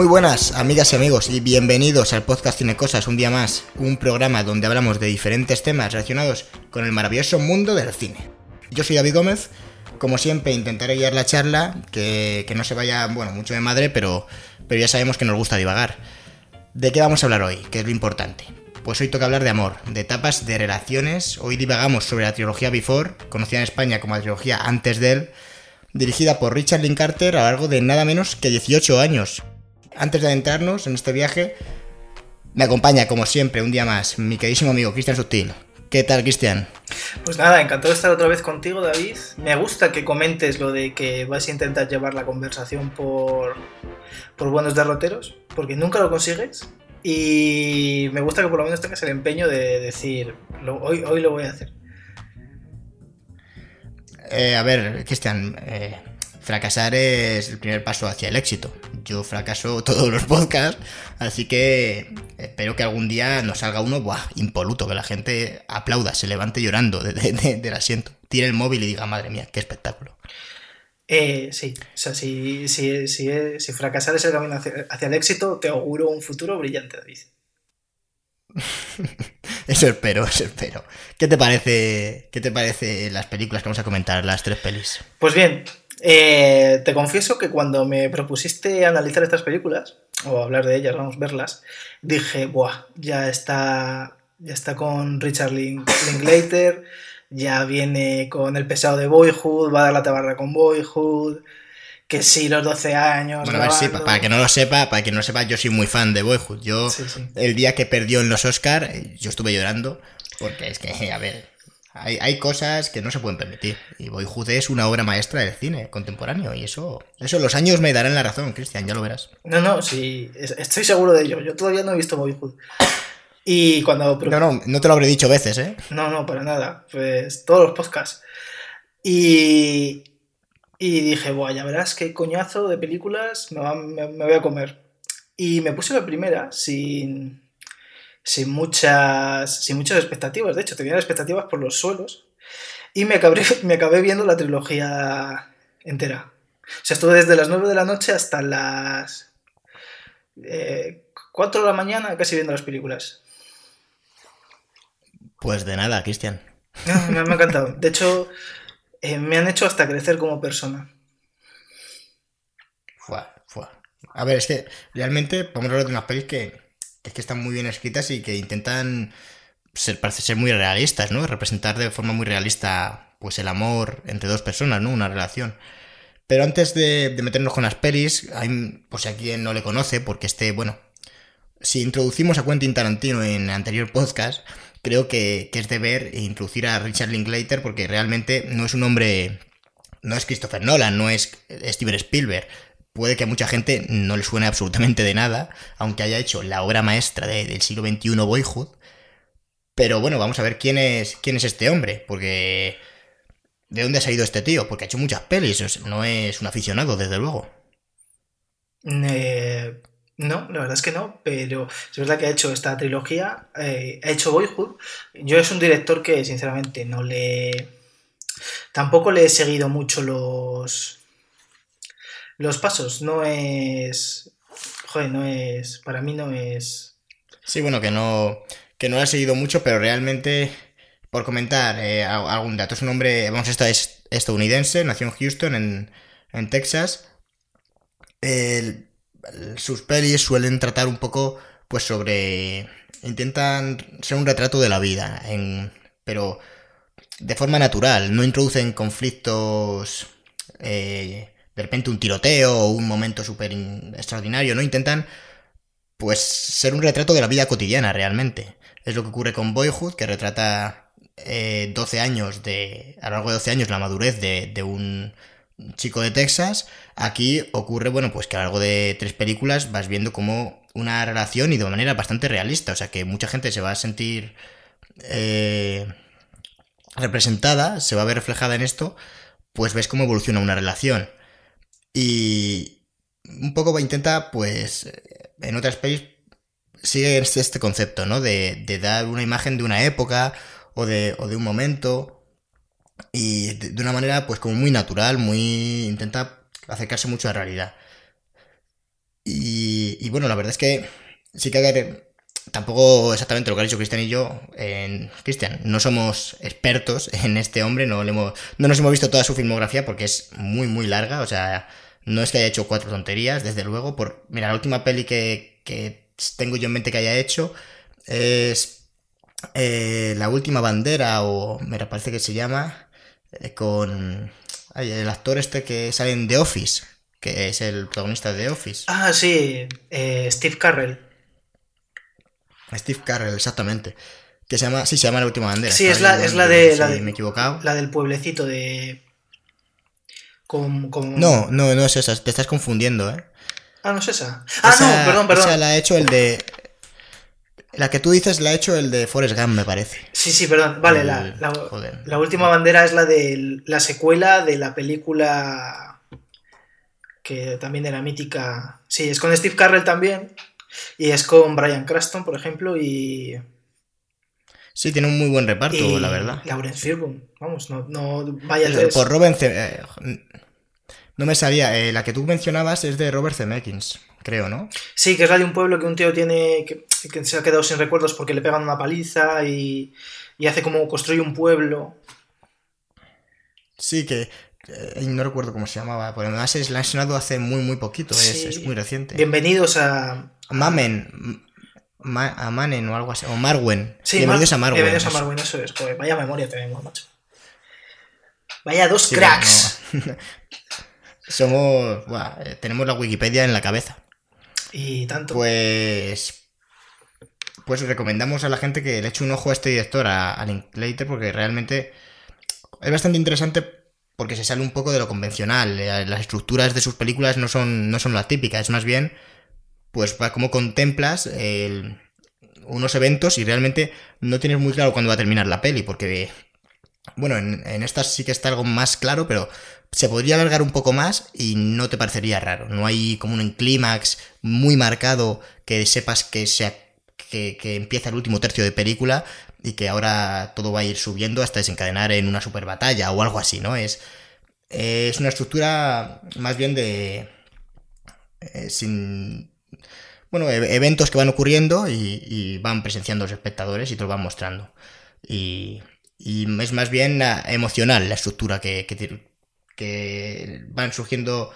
Muy buenas, amigas y amigos, y bienvenidos al podcast Cine Cosas, un día más, un programa donde hablamos de diferentes temas relacionados con el maravilloso mundo del cine. Yo soy David Gómez, como siempre intentaré guiar la charla, que, que no se vaya, bueno, mucho de madre, pero, pero ya sabemos que nos gusta divagar. ¿De qué vamos a hablar hoy? ¿Qué es lo importante? Pues hoy toca hablar de amor, de etapas de relaciones. Hoy divagamos sobre la trilogía Before, conocida en España como la trilogía Antes de él, dirigida por Richard Linklater a lo largo de nada menos que 18 años. Antes de adentrarnos en este viaje, me acompaña, como siempre, un día más, mi queridísimo amigo Cristian Sutil. ¿Qué tal, Cristian? Pues nada, encantado de estar otra vez contigo, David. Me gusta que comentes lo de que vas a intentar llevar la conversación por, por buenos derroteros, porque nunca lo consigues. Y me gusta que por lo menos tengas el empeño de decir, lo- hoy, hoy lo voy a hacer. Eh, a ver, Cristian, eh, fracasar es el primer paso hacia el éxito. Yo fracaso todos los podcasts, así que espero que algún día nos salga uno buah, impoluto, que la gente aplauda, se levante llorando de- de- de- del asiento, tire el móvil y diga, madre mía, qué espectáculo. Eh, sí, o sea, si, si, si, si fracasar es el camino hacia, hacia el éxito, te auguro un futuro brillante, David. Eso espero, eso espero. ¿Qué te parece, qué te parece las películas que vamos a comentar, las tres pelis? Pues bien, eh, te confieso que cuando me propusiste analizar estas películas, o hablar de ellas, vamos a verlas, dije, buah, ya está, ya está con Richard Link- Linklater, ya viene con el pesado de Boyhood, va a dar la tabarra con Boyhood, que sí, los 12 años. Bueno, a ver, sí, para que no lo sepa, para que no lo sepa, yo soy muy fan de Boyhood. Yo, Sí, sí. el día que perdió en los Oscar, yo estuve llorando, porque es que, a ver, hay, hay cosas que no se pueden permitir. Y Boyhood es una obra maestra del cine contemporáneo, y eso, eso los años me darán la razón, Cristian, ya lo verás. No, no, sí, es- estoy seguro de ello. Yo todavía no he visto Boyhood. Y cuando... No, no, no te lo habré dicho veces, ¿eh? No, no, para nada. Pues todos los podcasts. Y, y dije, Buah, ya verás qué coñazo de películas me, va- me- me voy a comer. Y me puse la primera sin, sin, muchas, sin muchas expectativas. De hecho, tenía expectativas por los suelos. Y me acabé, me acabé viendo la trilogía entera. O sea, estuve desde las 9 de la noche hasta las eh, 4 de la mañana casi viendo las películas. Pues de nada, Cristian. No, me, me ha encantado. De hecho, eh, me han hecho hasta crecer como persona. Fua, fua. A ver, es que realmente a hablar de unas pelis que es que están muy bien escritas y que intentan ser, parece ser muy realistas, ¿no? Representar de forma muy realista pues el amor entre dos personas, ¿no? Una relación. Pero antes de, de meternos con las pelis, hay, pues a quien no le conoce, porque este, bueno, si introducimos a Quentin Tarantino en el anterior podcast, creo que, que es deber introducir a Richard Linklater porque realmente no es un hombre, no es Christopher Nolan, no es Steven Spielberg. Puede que a mucha gente no le suene absolutamente de nada, aunque haya hecho la obra maestra de- del siglo XXI Boyhood. Pero bueno, vamos a ver quién es, quién es este hombre, porque... ¿De dónde ha salido este tío? Porque ha hecho muchas pelis, no es un aficionado, desde luego. Eh, no, la verdad es que no, pero es verdad que ha hecho esta trilogía, eh, ha hecho Boyhood. Yo es un director que sinceramente no le... Tampoco le he seguido mucho los... Los pasos, no es... Joder, no es... Para mí no es... Sí, bueno, que no, que no lo ha seguido mucho, pero realmente, por comentar eh, al- algún dato, es un hombre, vamos, esto es estadounidense, nació en Houston, en, en Texas. Sus pelis suelen tratar un poco, pues, sobre... Intentan ser un retrato de la vida, pero de forma natural, no introducen conflictos... eh, de repente un tiroteo o un momento súper in- extraordinario, ¿no? Intentan pues ser un retrato de la vida cotidiana realmente. Es lo que ocurre con Boyhood, que retrata eh, 12 años de. a lo largo de 12 años la madurez de, de un chico de Texas. Aquí ocurre, bueno, pues que a lo largo de tres películas vas viendo como una relación y de manera bastante realista. O sea que mucha gente se va a sentir eh, representada, se va a ver reflejada en esto, pues ves cómo evoluciona una relación. Y un poco intenta, pues, en otras pelis sigue este, este concepto, ¿no? De, de dar una imagen de una época o de, o de un momento y de, una manera, pues, como muy natural, muy... intenta acercarse mucho a la realidad. Y, y bueno, la verdad es que sí que hay tampoco exactamente lo que ha dicho Cristian y yo. Cristian, no somos expertos en este hombre, no, le hemos, no nos hemos visto toda su filmografía porque es muy, muy larga. O sea, no es que haya hecho cuatro tonterías, desde luego. Por, mira, la última peli que, que tengo yo en mente que haya hecho es eh, La última bandera, o me parece que se llama, eh, con ay, el actor este que sale en The Office, que es el protagonista de The Office. Ah, sí, eh, Steve Carrell. Steve Carrell, exactamente. Que se llama, sí, se llama La Última Bandera. Sí, es la, es la de. si La, de me he equivocado. la del pueblecito de. Con, con- No, no, no es esa, te estás confundiendo, ¿eh? Ah, no es esa. Ah, Esa- no, perdón, perdón. Esa la ha hecho el de... La que tú dices la ha hecho el de Forrest Gump, me parece. Sí, sí, perdón. Vale, la, El- la- joder. la última bandera es la de la secuela de la película que también era mítica. Sí, es con Steve Carrell también. Y es con Brian Cranston, por ejemplo, y. Sí, tiene un muy buen reparto, y la verdad. Lawrence Fishburne. Vamos, no, no vaya. Por Ce- eh, no me sabía. eh, la que tú mencionabas es de Robert Zemeckis, creo, ¿no? Sí, que es la de un pueblo que un tío tiene. que, que se ha quedado sin recuerdos porque le pegan una paliza y. y hace como construye un pueblo. Sí, que... eh, no recuerdo cómo se llamaba. Pero además es, la han hace muy, muy poquito. Es, Sí. es muy reciente. Bienvenidos a. Mamen. Ma- a Manen o algo así. O Marwen. Sí, Bienvenidos Mar- a Marwen. Bienvenidos a. Marwen, eso es. Joder, vaya memoria tenemos, macho. Vaya dos Sí, cracks. no. Somos. buah, eh, tenemos la Wikipedia en la cabeza. Y tanto. Pues. Pues recomendamos a la gente que le eche un ojo a este director, a, a Linklater, porque realmente es bastante interesante porque se sale un poco de lo convencional. Eh, Las estructuras de sus películas no son, no son las típicas, es más bien, pues, va como contemplas el- unos eventos y realmente no tienes muy claro cuándo va a terminar la peli, porque, bueno, en, en estas sí que está algo más claro, pero se podría alargar un poco más y no te parecería raro. No hay como un clímax muy marcado que sepas que, sea, que, empieza el último tercio de película y que ahora todo va a ir subiendo hasta desencadenar en una super batalla o algo así, ¿no? Es, es una estructura más bien de... eh, sin... Bueno, e- eventos que van ocurriendo y, van presenciando los espectadores y te lo van mostrando. Y, y es más bien ah, emocional la estructura que, que, que van surgiendo.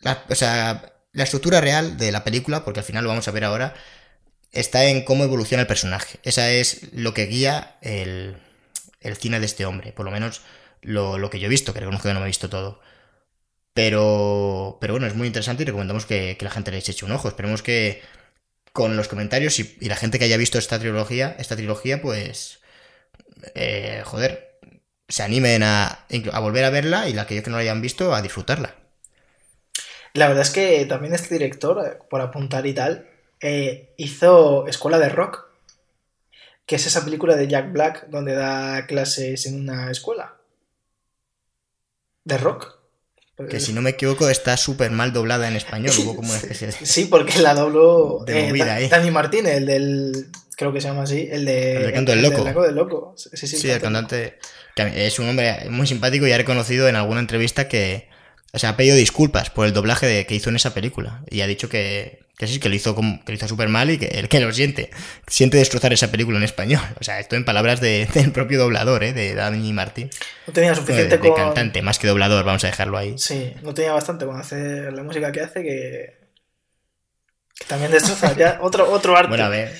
la- o sea, la estructura real de la película, porque al final lo vamos a ver ahora, está en cómo evoluciona el personaje. Esa es lo que guía el, el cine de este hombre, por lo menos lo, lo que yo he visto, que reconozco que no me he visto todo. Pero, pero bueno, es muy interesante y recomendamos que, que la gente le eche un ojo. Esperemos que con los comentarios y, la gente que haya visto esta trilogía, esta trilogía, pues, eh, joder, se animen a, a volver a verla y la que yo que no la hayan visto a disfrutarla. La verdad es que también este director, eh, por apuntar y tal, eh, hizo Escuela de Rock, que es esa película de Jack Black donde da clases en una escuela. De rock. Que si no me equivoco está súper mal doblada en español. Hubo como una especie de... Sí, porque la dobló eh. Dani Martínez, el del. Creo que se llama así. El de. El del Canto del Loco. Canto del Loco. Sí, sí, Sí, el cantante que es un hombre muy simpático y ha reconocido en alguna entrevista que o sea, ha pedido disculpas por el doblaje de- que hizo en esa película y ha dicho que, que sí, que lo hizo como- que lo hizo súper mal y que él que lo siente, siente destrozar esa película en español. O sea, esto en palabras de- del propio doblador, ¿eh? de Dani Martín. No tenía De, suficiente de con. cantante, más que doblador, vamos a dejarlo ahí. Sí, no tenía bastante con hacer la música que hace que. que también destroza. Ya, otro, otro arte. Bueno, a ver,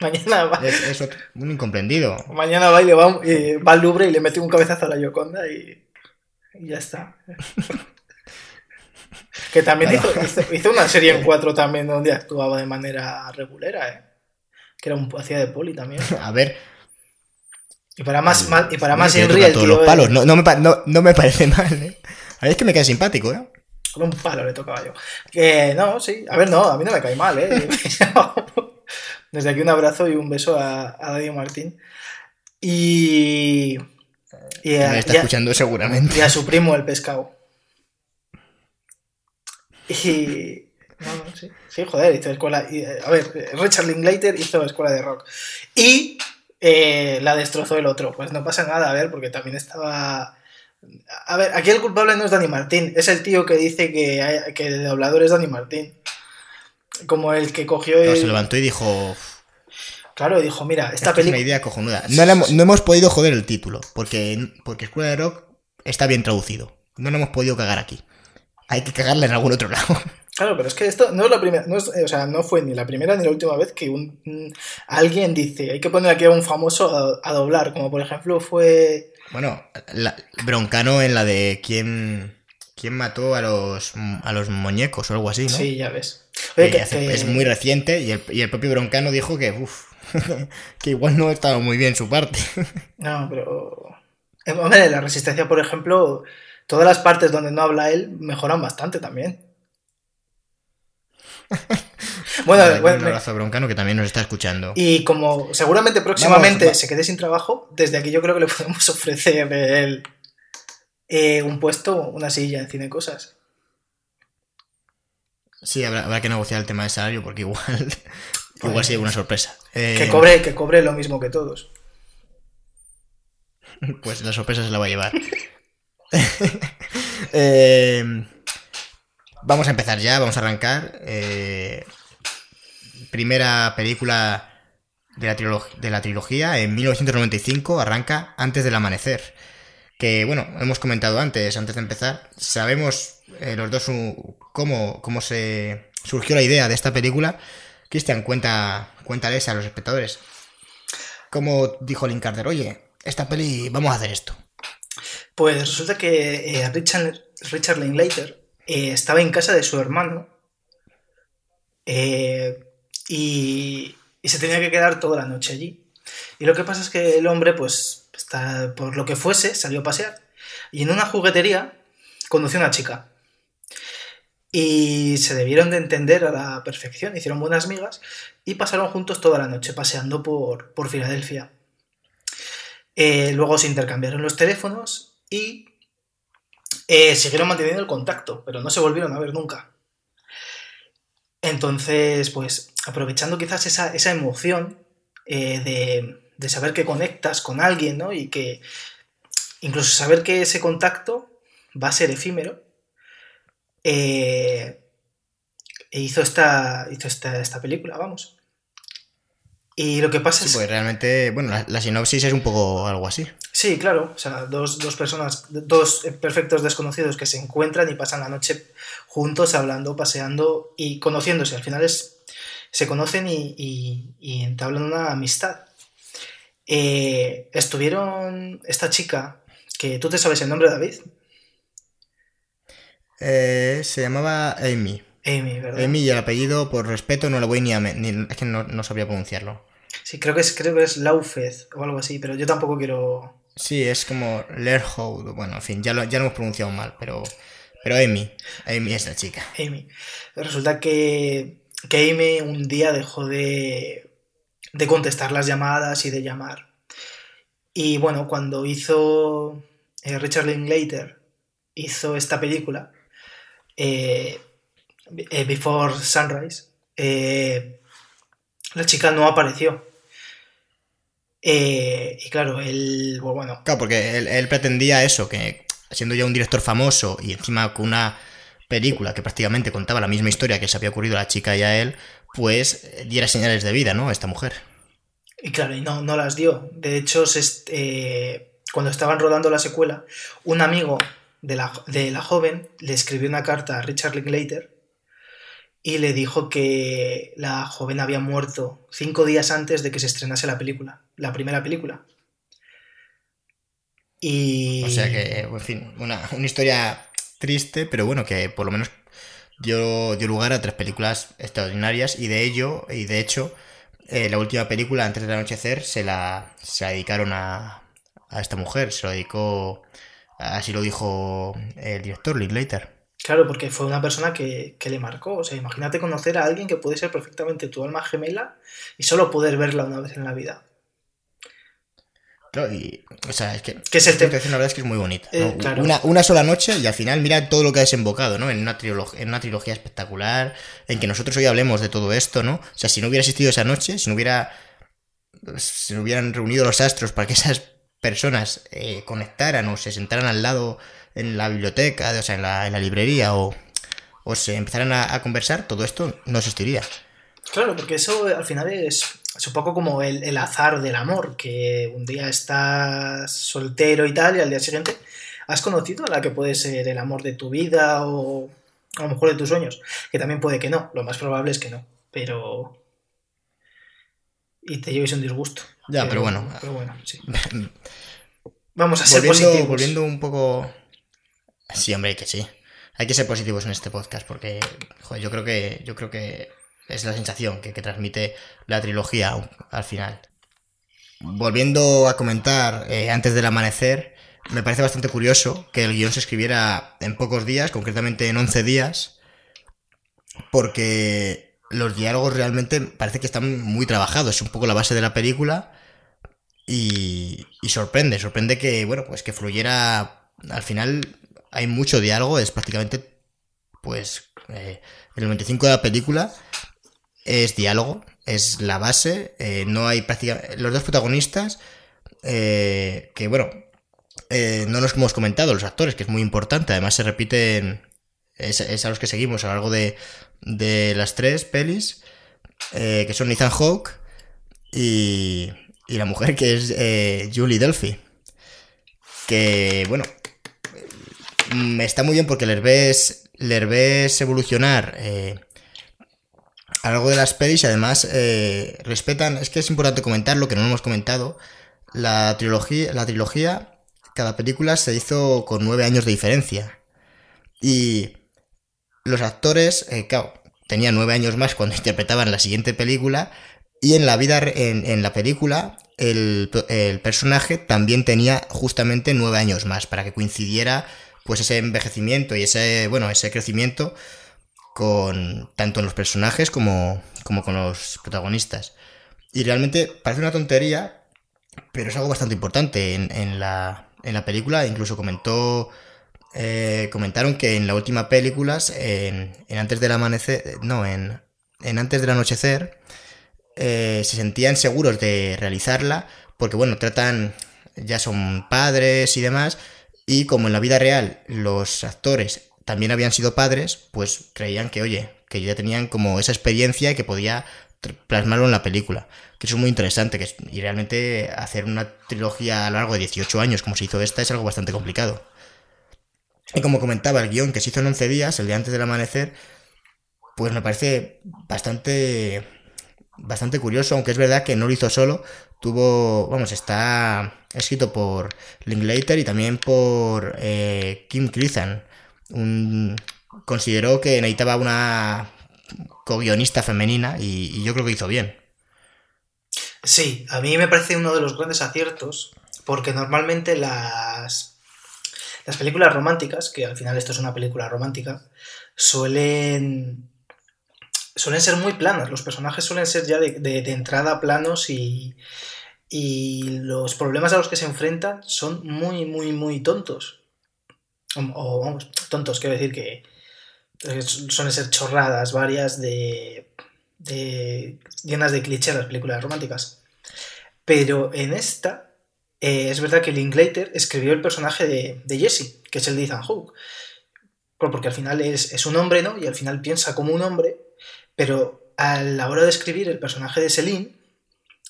Mañana va, es, es otro- un incomprendido. mañana va y le va, y va al Louvre y le mete un cabezazo a la Yoconda y, y ya está. que también hizo, hizo, hizo una serie en cuatro también donde actuaba de manera regulera, ¿eh? Que era un hacía de poli también. A ver, Y para más, más- y para más Henry, el todos tío. los palos. No, no me, no- no me parece mal, ¿eh? A ver, es que me cae simpático, ¿eh? Con un palo le tocaba yo. Que no, sí. A ver, no, a mí no me cae mal, ¿eh? Desde aquí un abrazo y un beso a, a Martín. Y. Y a, me está y a- escuchando seguramente. y a su primo, el pescado. Y. No, no, sí. Sí, joder, hizo escuela. y, a ver, Richard Linklater hizo escuela de rock. Y eh, la destrozó el otro. Pues no pasa nada, a ver, porque también estaba A ver, aquí el culpable no es Dani Martín, es el tío que dice que, hay- que el doblador es Dani Martín. Como el que cogió el... se levantó y dijo, Claro, dijo, mira, esta esta es una película... idea cojonuda. No, no hemos podido joder el título, porque, porque Escuela de Rock está bien traducido. No lo hemos podido cagar aquí. Hay que cagarla en algún otro lado. Claro, pero es que esto no es la primera, no es- o sea, no fue ni la primera ni la última vez que un, un- alguien dice, hay que poner aquí a un famoso a, a doblar, como por ejemplo fue... Bueno, la- Broncano en la de quién, quién mató a los, a los muñecos o algo así, ¿no? Sí, ya ves. Que Oye, que- hace- que- Es muy reciente y el, y el propio Broncano dijo que, uf, que igual no estaba muy bien su parte. No, pero... eh, Hombre, la resistencia, por ejemplo, todas las partes donde no habla él mejoran bastante también. bueno, un abrazo a Broncano que también nos está escuchando. y como seguramente próximamente Vamos, se quede sin trabajo, desde aquí yo creo que le podemos ofrecer el, eh, un puesto, una silla en Cine Cosas. Sí, habrá, habrá que negociar el tema de salario porque igual, igual Pues- sí una sorpresa. Eh, Que cobre, que cobre lo mismo que todos. Pues la sorpresa se la va a llevar. Eh, vamos a empezar ya, vamos a arrancar. Eh, primera película de la, de la trilogía, en 1995, arranca Antes del Amanecer. Que bueno, hemos comentado antes, antes de empezar, sabemos eh, los dos uh, cómo, cómo se surgió la idea de esta película. Cristian, cuenta, cuéntales a los espectadores. ¿Cómo dijo Link Carter? Oye, esta peli, vamos a hacer esto. Pues resulta que eh, Richard, Richard eh, estaba en casa de su hermano y, se tenía que quedar toda la noche allí. Y lo que pasa es que el hombre, pues, por lo que fuese, salió a pasear y en una juguetería conoció a una chica. Y se debieron de entender a la perfección, hicieron buenas migas y pasaron juntos toda la noche paseando por, por Filadelfia. Eh, luego se intercambiaron los teléfonos y eh, siguieron manteniendo el contacto, pero no se volvieron a ver nunca. Entonces, pues aprovechando quizás esa, esa emoción eh, de, de saber que conectas con alguien, ¿no? Y que incluso saber que ese contacto va a ser efímero, eh, hizo, esta, hizo esta, esta película, vamos. Y lo que pasa Sí, es... pues realmente, bueno, la, la sinopsis es un poco algo así. Sí, claro. O sea, dos, dos personas, dos perfectos desconocidos que se encuentran y pasan la noche juntos, hablando, paseando y conociéndose. Al final es, se conocen y, y- y entablan una amistad. Eh, estuvieron esta chica, que tú te sabes el nombre, David. Eh, se llamaba Amy. Amy, ¿verdad? Amy y el apellido, por respeto, no lo voy ni a... ni- es que no, no sabría pronunciarlo. Sí, creo que es, creo que es Laufez o algo así, pero yo tampoco quiero. Sí, es como Lerhoud. Bueno, en fin, ya lo, ya lo hemos pronunciado mal, pero... Pero Amy. Amy es la chica. Amy. Resulta que, que Amy un día dejó de, de contestar las llamadas y de llamar. Y bueno, cuando hizo eh, Richard Linklater, hizo esta película, eh, Before Sunrise, eh, la chica no apareció. Eh, y claro, él, pues bueno, Claro, porque él, él pretendía eso, que siendo ya un director famoso y encima con una película que prácticamente contaba la misma historia que se había ocurrido a la chica y a él, pues diera señales de vida, ¿no? A esta mujer. Y claro, y no, no las dio. De hecho, se eh, cuando estaban rodando la secuela, un amigo de la, de la joven le escribió una carta a Richard Linklater y le dijo que la joven había muerto cinco días antes de que se estrenase la película, la primera película. Y... O sea que, en fin, una, una historia triste, pero bueno, que por lo menos dio, dio lugar a tres películas extraordinarias y de ello, y de hecho, eh, la última película, antes del anochecer, se la, se dedicaron a, a esta mujer, se lo dedicó, así lo dijo el director Linklater. Claro, porque fue una persona que, que le marcó. O sea, imagínate conocer a alguien que puede ser perfectamente tu alma gemela y solo poder verla una vez en la vida. Claro, y, o sea, es que, Que es el tema. la verdad es que es muy bonita. Eh, una, una sola noche y al final mira todo lo que ha desembocado, ¿no? En una, en una trilogía espectacular, en que nosotros hoy hablemos de todo esto, ¿no? O sea, si no hubiera existido esa noche, si no hubiera. Si no hubieran reunido los astros para que esas personas eh, conectaran o se sentaran al lado en la biblioteca, o sea, en la, en la librería o, o se empezaran a, a conversar, todo esto no existiría. Claro, porque eso al final es, es un poco como el, el azar del amor, que un día estás soltero y tal, y al día siguiente has conocido a la que puede ser el amor de tu vida o a lo mejor de tus sueños, que también puede que no, lo más probable es que no, pero... Y te lleves un disgusto. Ya, pero bueno. Pero bueno, sí. Vamos a ser volviendo, positivos. volviendo un poco... Sí, hombre, que sí. Hay que ser positivos en este podcast porque joder, yo creo que yo creo que es la sensación que, que transmite la trilogía al final. Volviendo a comentar eh, antes del amanecer, me parece bastante curioso que el guion se escribiera en pocos días, concretamente en 11 días, porque los diálogos realmente parece que están muy trabajados, es un poco la base de la película y, y sorprende, sorprende que, bueno, pues que fluyera, al final hay mucho diálogo, es prácticamente, pues, eh, el 95 de la película es diálogo, es la base, eh, no hay prácticamente, los dos protagonistas, eh, que bueno, eh, no nos hemos comentado, los actores, que es muy importante, además se repiten, es, a los que seguimos a lo largo de, de las tres pelis, eh, que son Ethan Hawke y, y la mujer que es eh, Julie Delphi. Que, bueno, mm, está muy bien porque les ves, les ves evolucionar eh, a lo largo de las pelis y además eh, respetan, es que es importante comentarlo, que no hemos comentado, la trilogía, la trilogía, cada película se hizo con nueve años de diferencia. Y los actores, eh, claro, tenían nueve años más cuando interpretaban la siguiente película. Y en la vida, en, en la película, el, el, personaje también tenía justamente nueve años más para que coincidiera pues ese envejecimiento y ese, bueno, ese crecimiento con tanto en los personajes como, como con los protagonistas. Y realmente parece una tontería, pero es algo bastante importante en, en, la, en la película. Incluso comentó eh, comentaron que en la última película, en, Antes del Amanecer, no, en, en Antes del Anochecer, eh, se sentían seguros de realizarla, porque bueno, tratan, ya son padres y demás, y como en la vida real los actores también habían sido padres, pues creían que, oye, que ya tenían como esa experiencia y que podía plasmarlo en la película. Que eso es muy interesante, que, y realmente hacer una trilogía a lo largo de 18 años, como se hizo esta, es algo bastante complicado. Y como comentaba, el guion que se hizo en 11 días, el día antes del amanecer, pues me parece bastante bastante curioso, aunque es verdad que no lo hizo solo, tuvo, vamos, está escrito por Linklater y también por eh, Kim Krizan. Consideró que necesitaba una co-guionista femenina y yo creo que hizo bien. Sí, a mí me parece uno de los grandes aciertos, porque normalmente las las películas románticas, que al final esto es una película romántica, suelen suelen ser muy planas. Los personajes suelen ser ya de, entrada planos y, y, los problemas a los que se enfrentan son muy, muy, muy tontos. O, vamos, tontos, quiero decir que suelen ser chorradas varias de, de llenas de clichés las películas románticas. Pero en esta, eh, es verdad que Linklater escribió el personaje de, de Jesse, que es el de Ethan Hawke. Porque al final es, es un hombre, ¿no? Y al final piensa como un hombre, pero a la hora de escribir el personaje de Celine,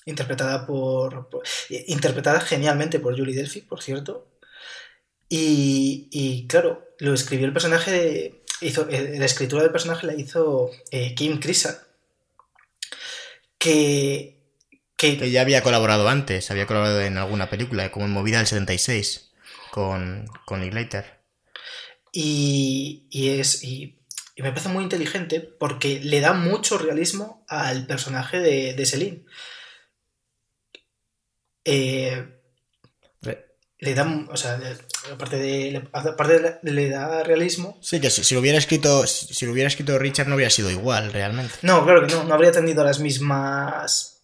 interpretada por, por interpretada genialmente por Julie Delphi, por cierto, y, y, claro, lo escribió el personaje, de, hizo, eh, la escritura del personaje la hizo eh, Kim Krisa, que, que, que... ya había colaborado antes, había colaborado en alguna película, como en Movida del 76, con, con Linklater. Y, y es... Y, y me parece muy inteligente porque le da mucho realismo al personaje de, de Celine. Eh, le da, o sea, aparte de, aparte de, le da realismo. Sí, que si, si, lo hubiera escrito, si lo hubiera escrito Richard no hubiera sido igual, realmente. No, claro que no, no habría tenido las mismas,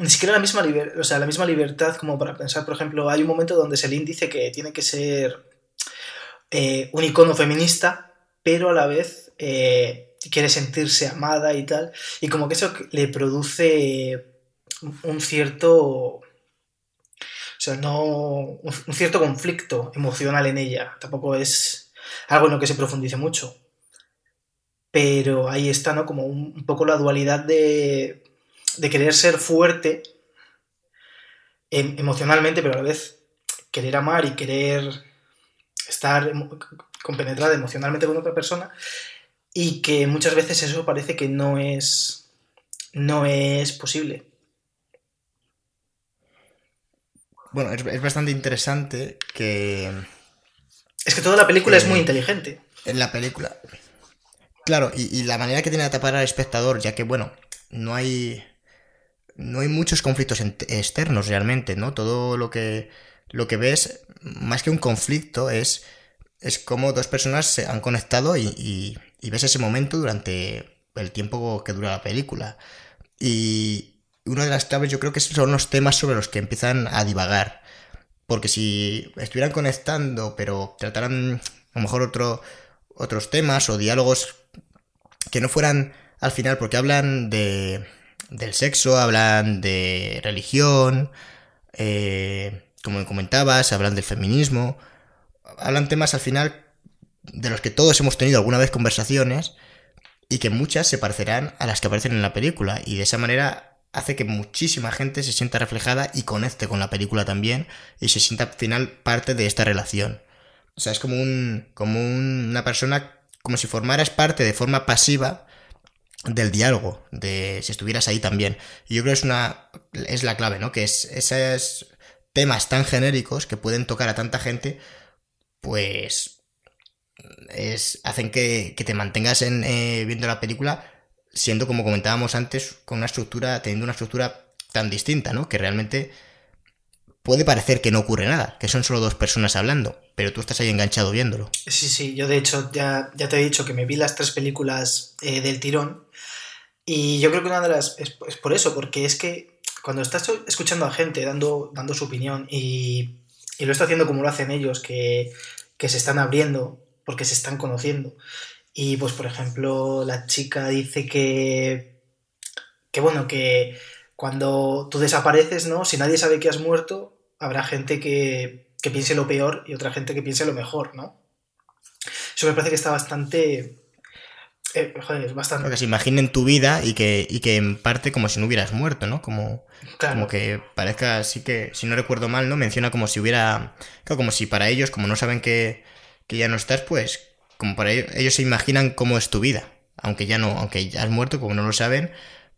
ni siquiera la misma, liber, o sea, la misma libertad como para pensar, por ejemplo, hay un momento donde Celine dice que tiene que ser eh, un icono feminista, pero a la vez eh, quiere sentirse amada y tal, y como que eso le produce un cierto sea, no. Un, cierto conflicto emocional en ella. Tampoco es algo en lo que se profundice mucho. Pero ahí está, ¿no? Como un, poco la dualidad de, de querer ser fuerte em, emocionalmente, pero a la vez querer amar y querer estar compenetrada emocionalmente con otra persona y que muchas veces eso parece que no es no es posible. Bueno, es, bastante interesante que... Es que toda la película es muy inteligente. En la película... Claro, y, la manera que tiene de tapar al espectador, ya que, bueno, no hay... No hay muchos conflictos externos realmente, ¿no? Todo lo que, lo que ves, más que un conflicto, es, es como dos personas se han conectado y, y ves ese momento durante el tiempo que dura la película. Y, una de las claves yo creo que son los temas sobre los que empiezan a divagar. Porque si estuvieran conectando, pero trataran a lo mejor otro, otros temas o diálogos que no fueran al final, porque hablan de, del sexo, hablan de religión, eh, como comentabas, hablan del feminismo, hablan temas al final de los que todos hemos tenido alguna vez conversaciones y que muchas se parecerán a las que aparecen en la película y de esa manera hace que muchísima gente se sienta reflejada y conecte con la película también y se sienta al final parte de esta relación. O sea, es como un como una persona como si formaras parte de forma pasiva del diálogo, de si estuvieras ahí también. Y yo creo que es una es la clave, ¿no? Que es esos temas tan genéricos que pueden tocar a tanta gente, pues es hacen que, que te mantengas en, eh, viendo la película siendo como comentábamos antes, con una estructura, teniendo una estructura tan distinta, ¿no? Que realmente puede parecer que no ocurre nada, que son solo dos personas hablando, pero tú estás ahí enganchado viéndolo. Sí, sí, yo de hecho ya, ya te he dicho que me vi las tres películas eh, del tirón y yo creo que una de las... Es, por eso, porque es que cuando estás escuchando a gente dando, dando su opinión y, y lo está haciendo como lo hacen ellos, que, que se están abriendo porque se están conociendo y pues, por ejemplo, la chica dice que, que bueno, que cuando tú desapareces, ¿no? Si nadie sabe que has muerto, habrá gente que, que piense lo peor y otra gente que piense lo mejor, ¿no? Eso me parece que está bastante... Eh, joder, es bastante... Que se imaginen tu vida y que, y que en parte como si no hubieras muerto, ¿no? Como, como que parezca así que, si no recuerdo mal, ¿no? Menciona como si hubiera... como si para ellos, como no saben que, que ya no estás, pues como para ellos, ellos se imaginan cómo es tu vida. Aunque ya no, aunque ya has muerto, como no lo saben,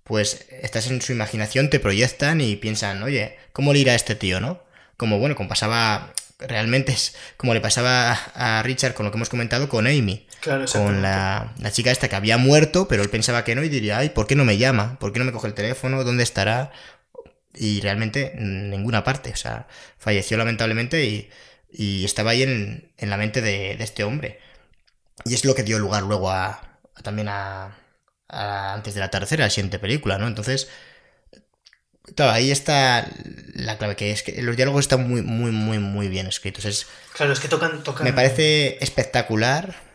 pues estás en su imaginación, te proyectan y piensan, oye, ¿cómo le irá a este tío, no? Como bueno, como pasaba, realmente es como le pasaba a Richard con lo que hemos comentado con Amy. Claro, con la, la, chica esta que había muerto, pero él pensaba que no y diría, ay, ¿por qué no me llama? ¿Por qué no me coge el teléfono? ¿Dónde estará? Y realmente en ninguna parte. O sea, falleció lamentablemente y, y estaba ahí en, en la mente de, de este hombre. Y es lo que dio lugar luego a, también a, antes de la tercera, la siguiente película, ¿no? Entonces, claro, ahí está la clave, que es que los diálogos están muy, muy, muy, muy bien escritos. Es, claro, es que tocan, tocan... Me parece espectacular.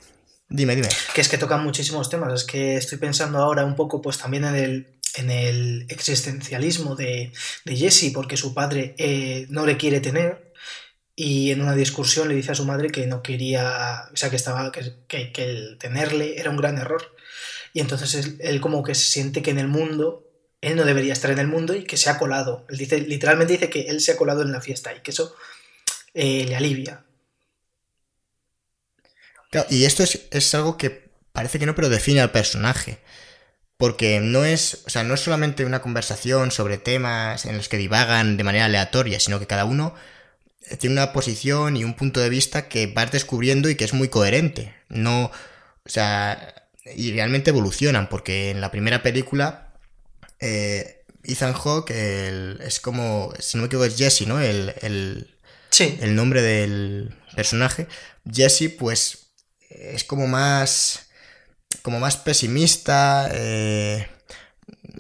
Dime, dime. Que es que tocan muchísimos temas. Es que estoy pensando ahora un poco, pues también en el, en el existencialismo de, de Jesse, porque su padre eh, no le quiere tener y en una discusión le dice a su madre que no quería, o sea, que, estaba, que, que, el tenerle era un gran error. Y entonces él, como que se siente que en el mundo, él no debería estar en el mundo y que se ha colado. Él dice, literalmente dice que él se ha colado en la fiesta y que eso eh, le alivia. Y esto es, es algo que parece que no, pero define al personaje. Porque no es, o sea, no es solamente una conversación sobre temas en los que divagan de manera aleatoria, sino que cada uno tiene una posición y un punto de vista que vas descubriendo y que es muy coherente. No, o sea, y realmente evolucionan, porque en la primera película, eh, Ethan Hawke es como, si no me equivoco, es Jesse, ¿no? El, el, sí. el nombre del personaje. Jesse, pues, es como más, como más pesimista, eh,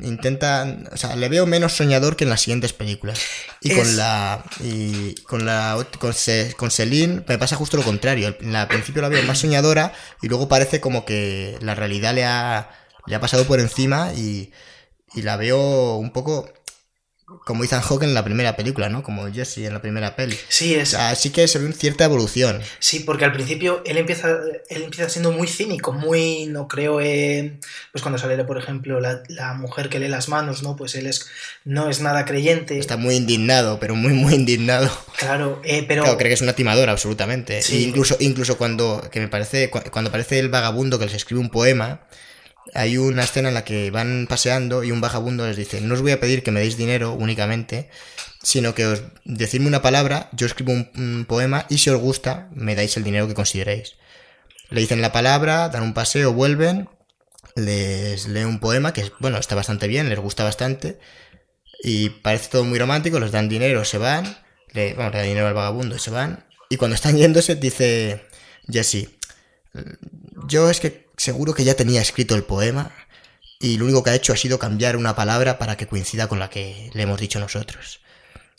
intenta, o sea, le veo menos soñador que en las siguientes películas. Y con la y con la con, con Celine me pasa justo lo contrario. Al principio la veo más soñadora y luego parece como que la realidad le ha le ha pasado por encima y, y la veo un poco como Ethan Hawke en la primera película, ¿no? Como Jesse en la primera peli. Sí, es. O sea, sí que se ve una cierta evolución. Sí, porque al principio él empieza, él empieza siendo muy cínico, muy, no creo, en, pues cuando sale, por ejemplo, la, la mujer que lee las manos, ¿no? Pues él es, no es nada creyente. Está muy indignado, pero muy, muy indignado. Claro, eh, pero... Claro, cree que es una timadora, absolutamente. Sí. E incluso, incluso cuando, que me parece, cu- cuando aparece el vagabundo que les escribe un poema, hay una escena en la que van paseando y un vagabundo les dice, no os voy a pedir que me deis dinero únicamente, sino que os decidme una palabra, yo escribo un, poema y si os gusta, me dais el dinero que consideréis. Le dicen la palabra, dan un paseo, vuelven, les lee un poema que, bueno, está bastante bien, les gusta bastante, y parece todo muy romántico, les dan dinero, se van, le, bueno, dan dinero al vagabundo y se van, y cuando están yéndose dice Jesse, yo es que seguro que ya tenía escrito el poema y lo único que ha hecho ha sido cambiar una palabra para que coincida con la que le hemos dicho nosotros.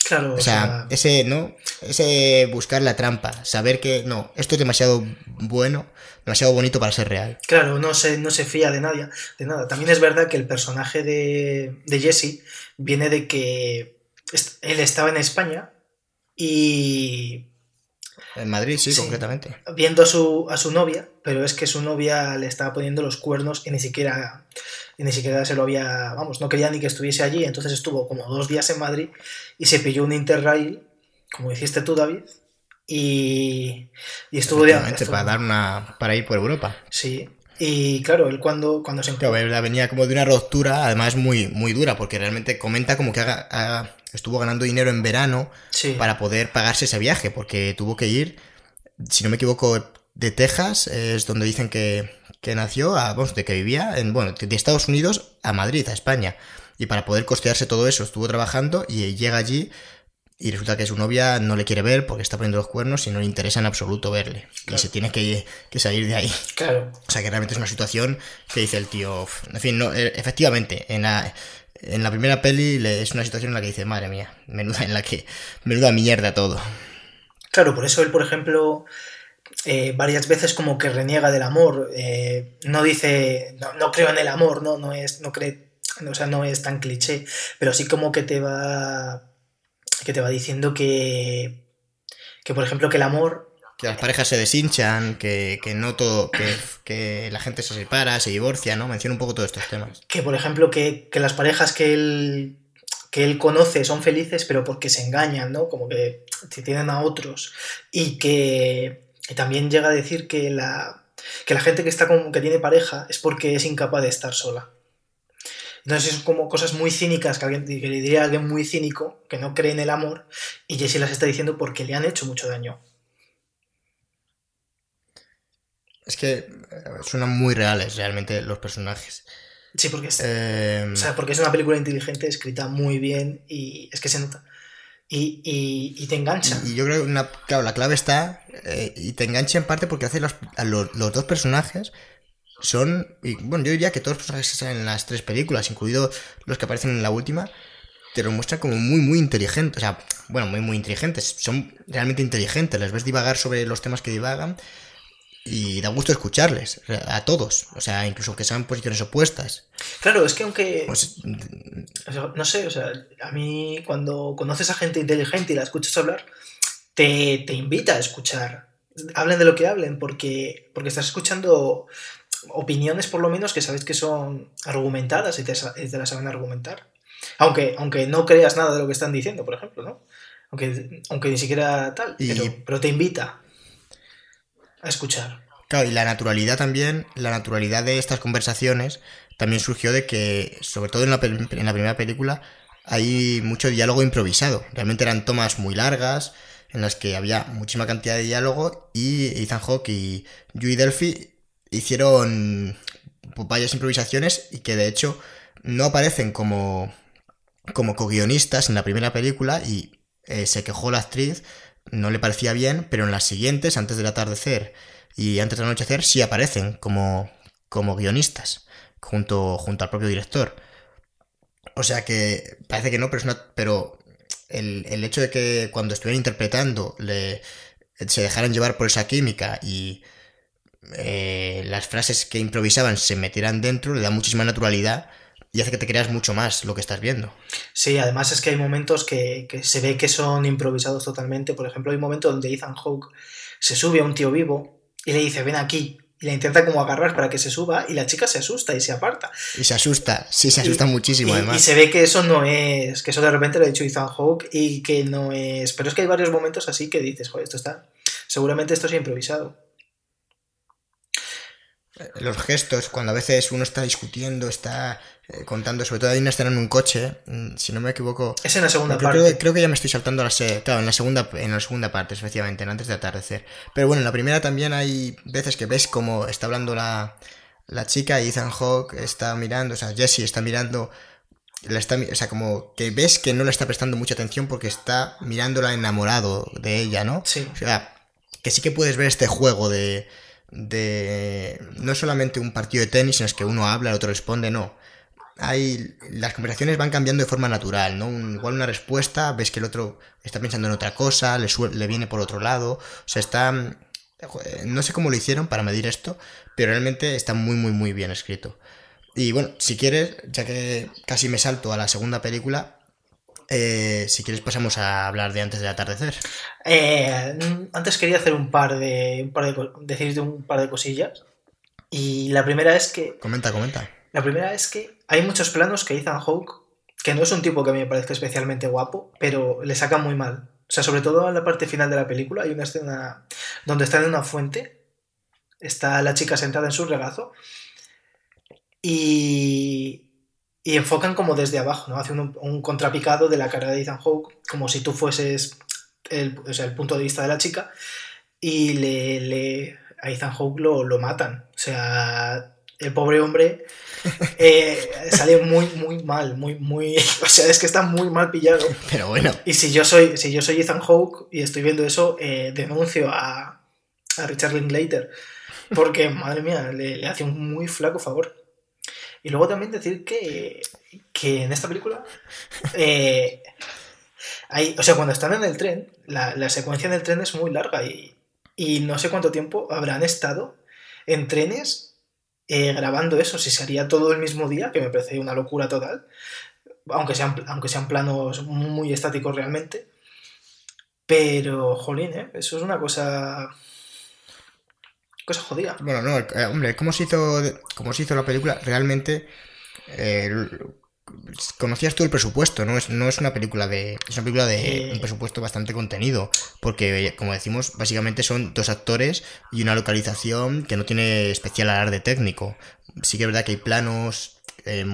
Claro, O sea, ese, ¿no? Ese buscar la trampa, saber que no, esto es demasiado bueno, demasiado bonito para ser real. Claro, no se, no se fía de nadie, de nada. También es verdad que el personaje de, de Jesse viene de que él estaba en España y En Madrid, sí, Sí. concretamente. viendo a su, a su novia, pero es que su novia le estaba poniendo los cuernos y ni siquiera, y ni siquiera se lo había, vamos, no quería ni que estuviese allí, entonces estuvo como dos días en Madrid y se pilló un Interrail, como hiciste tú, David, y, y estuvo de... Estuvo- para dar una. para ir por Europa. Sí, y claro, él cuando, cuando se Claro, él venía como de una ruptura, además muy, muy dura, porque realmente comenta como que haga- haga- estuvo ganando dinero en verano Sí. para poder pagarse ese viaje, porque tuvo que ir, si no me equivoco, de Texas, es donde dicen que, que nació, a, vamos, de que vivía, en, bueno, de Estados Unidos a Madrid, a España. Y para poder costearse todo eso, estuvo trabajando y llega allí y resulta que su novia no le quiere ver porque está poniendo los cuernos y no le interesa en absoluto verle. Claro. Y se tiene que, que salir de ahí. Claro, O sea que realmente es una situación que dice el tío. En fin, no, eh, efectivamente, en la, en la primera peli es una situación en la que dice, madre mía, menuda en la que. Menuda mierda todo. claro, por eso él, por ejemplo, eh, varias veces como que reniega del amor, eh, no dice, no, no creo en el amor, no, no es, no cree, o sea, no es tan cliché, pero sí como que te va, que te va diciendo que, que por ejemplo, que el amor, Que las parejas se deshinchan, que, que no todo. Que, que la gente se separa, se divorcia, ¿no? Menciona un poco todos estos temas. que por ejemplo, que, que las parejas que él, que él conoce son felices, pero porque se engañan, ¿no? Como que si tienen a otros. Y que y también llega a decir que la, que la gente que, está con, que tiene pareja es porque es incapaz de estar sola. Entonces son como cosas muy cínicas que, alguien, que le diría a alguien muy cínico, que no cree en el amor, y Jesse las está diciendo porque le han hecho mucho daño. Es que eh, suenan muy reales realmente los personajes. Sí, porque es, Eh, o sea, porque es una película inteligente, escrita muy bien, y es que se nota. Y, y, y te engancha. Y yo creo que, una, claro, la clave está, eh, y te engancha en parte porque hace los, los, los dos personajes son, y, bueno, yo diría que todos los personajes en las tres películas, incluidos los que aparecen en la última, te los muestran como muy, muy inteligentes, o sea, bueno, muy, muy inteligentes, son realmente inteligentes, les ves divagar sobre los temas que divagan y da gusto escucharles, a todos, o sea, incluso que sean posiciones opuestas. Claro, es que aunque. Pues, no sé, o sea, a mí cuando conoces a gente inteligente y la escuchas hablar, te, te invita a escuchar. Hablen de lo que hablen, porque, porque estás escuchando opiniones, por lo menos, que sabes que son argumentadas y te, sa- y te las saben argumentar. Aunque, aunque no creas nada de lo que están diciendo, por ejemplo, ¿no? Aunque, aunque ni siquiera tal, Y- pero, pero te invita a escuchar. Claro, y la naturalidad también, la naturalidad de estas conversaciones también surgió de que, sobre todo en la, en la primera película, hay mucho diálogo improvisado. Realmente eran tomas muy largas, en las que había muchísima cantidad de diálogo, y Ethan Hawke y Yui Delphi hicieron varias improvisaciones y que de hecho no aparecen como, como co-guionistas en la primera película y eh, se quejó la actriz, no le parecía bien, pero en las siguientes, antes del atardecer y antes del anochecer, sí aparecen como, como guionistas, junto, junto al propio director. O sea que parece que no, pero, es una, pero el, el hecho de que cuando estuvieran interpretando le, se dejaran llevar por esa química y eh, las frases que improvisaban se metieran dentro, le da muchísima naturalidad y hace que te creas mucho más lo que estás viendo. Sí, además es que hay momentos que, que se ve que son improvisados totalmente. Por ejemplo, hay un momento donde Ethan Hawke se sube a un tío vivo y le dice, ven aquí. Y le intenta como agarrar para que se suba y la chica se asusta y se aparta. Y se asusta, sí, se asusta muchísimo Y, además. y se ve que eso no es, que eso de repente lo ha dicho Ethan Hawke y que no es... Pero es que hay varios momentos así que dices, joder, esto está... Seguramente esto es improvisado. Los gestos, cuando a veces uno está discutiendo, está eh, contando, sobre todo hay una escena en un coche, mm, si no me equivoco. Es en la segunda creo, parte. creo que- creo que ya me estoy saltando a la claro, en la segunda, en la segunda parte, efectivamente, en antes de atardecer. Pero bueno, en la primera también hay veces que ves como está hablando la, la chica y Ethan Hawke está mirando, o sea, Jesse está mirando, la está, o sea, como que ves que no le está prestando mucha atención porque está mirándola enamorado de ella, ¿no? Sí. O sea, que sí que puedes ver este juego de, de no solamente un partido de tenis en el que uno habla, el otro responde, no. Hay, las conversaciones van cambiando de forma natural, ¿no? Igual una respuesta, ves que el otro está pensando en otra cosa, le, le viene por otro lado, o sea, está... joder, No sé cómo lo hicieron para medir esto, pero realmente está muy, muy, muy bien escrito. Y bueno, si quieres, ya que casi me salto a la segunda película, eh, si quieres pasamos a hablar de antes del atardecer. Eh, antes quería hacer un par de, un par de decirte un par de cosillas. Y la primera es que Comenta, comenta. la primera es que hay muchos planos que Ethan Hawke, que no es un tipo que a mí me parezca especialmente guapo, pero le saca muy mal. O sea, sobre todo en la parte final de la película hay una escena donde está en una fuente, está la chica sentada en su regazo y, y enfocan como desde abajo, ¿no? Hacen un, un contrapicado de la cara de Ethan Hawke, como si tú fueses el, o sea, el punto de vista de la chica y le, le- a Ethan Hawke lo, lo matan. O sea, el pobre hombre eh, sale muy, muy mal, muy, muy... O sea, es que está muy mal pillado. Pero bueno, Y si yo soy, si yo soy Ethan Hawke y estoy viendo eso, eh, denuncio a, a Richard Linklater. Porque, madre mía, le, le hace un muy flaco favor. Y luego también decir que, que en esta película, eh, hay, o sea, cuando están en el tren, la, la secuencia en el tren es muy larga y, y no sé cuánto tiempo habrán estado en trenes eh, grabando eso, si se haría todo el mismo día, que me parece una locura total, aunque sean, aunque sean planos muy estáticos realmente. Pero, jolín, ¿eh? eso es una cosa. Cosa jodida. bueno, no, eh, hombre, ¿cómo se hizo, cómo se hizo la película? Realmente eh, conocías tú el presupuesto, no es, no es una película de, es una película de un presupuesto bastante contenido, porque como decimos, básicamente son dos actores y una localización que no tiene especial alarde técnico. Sí que es verdad que hay planos eh,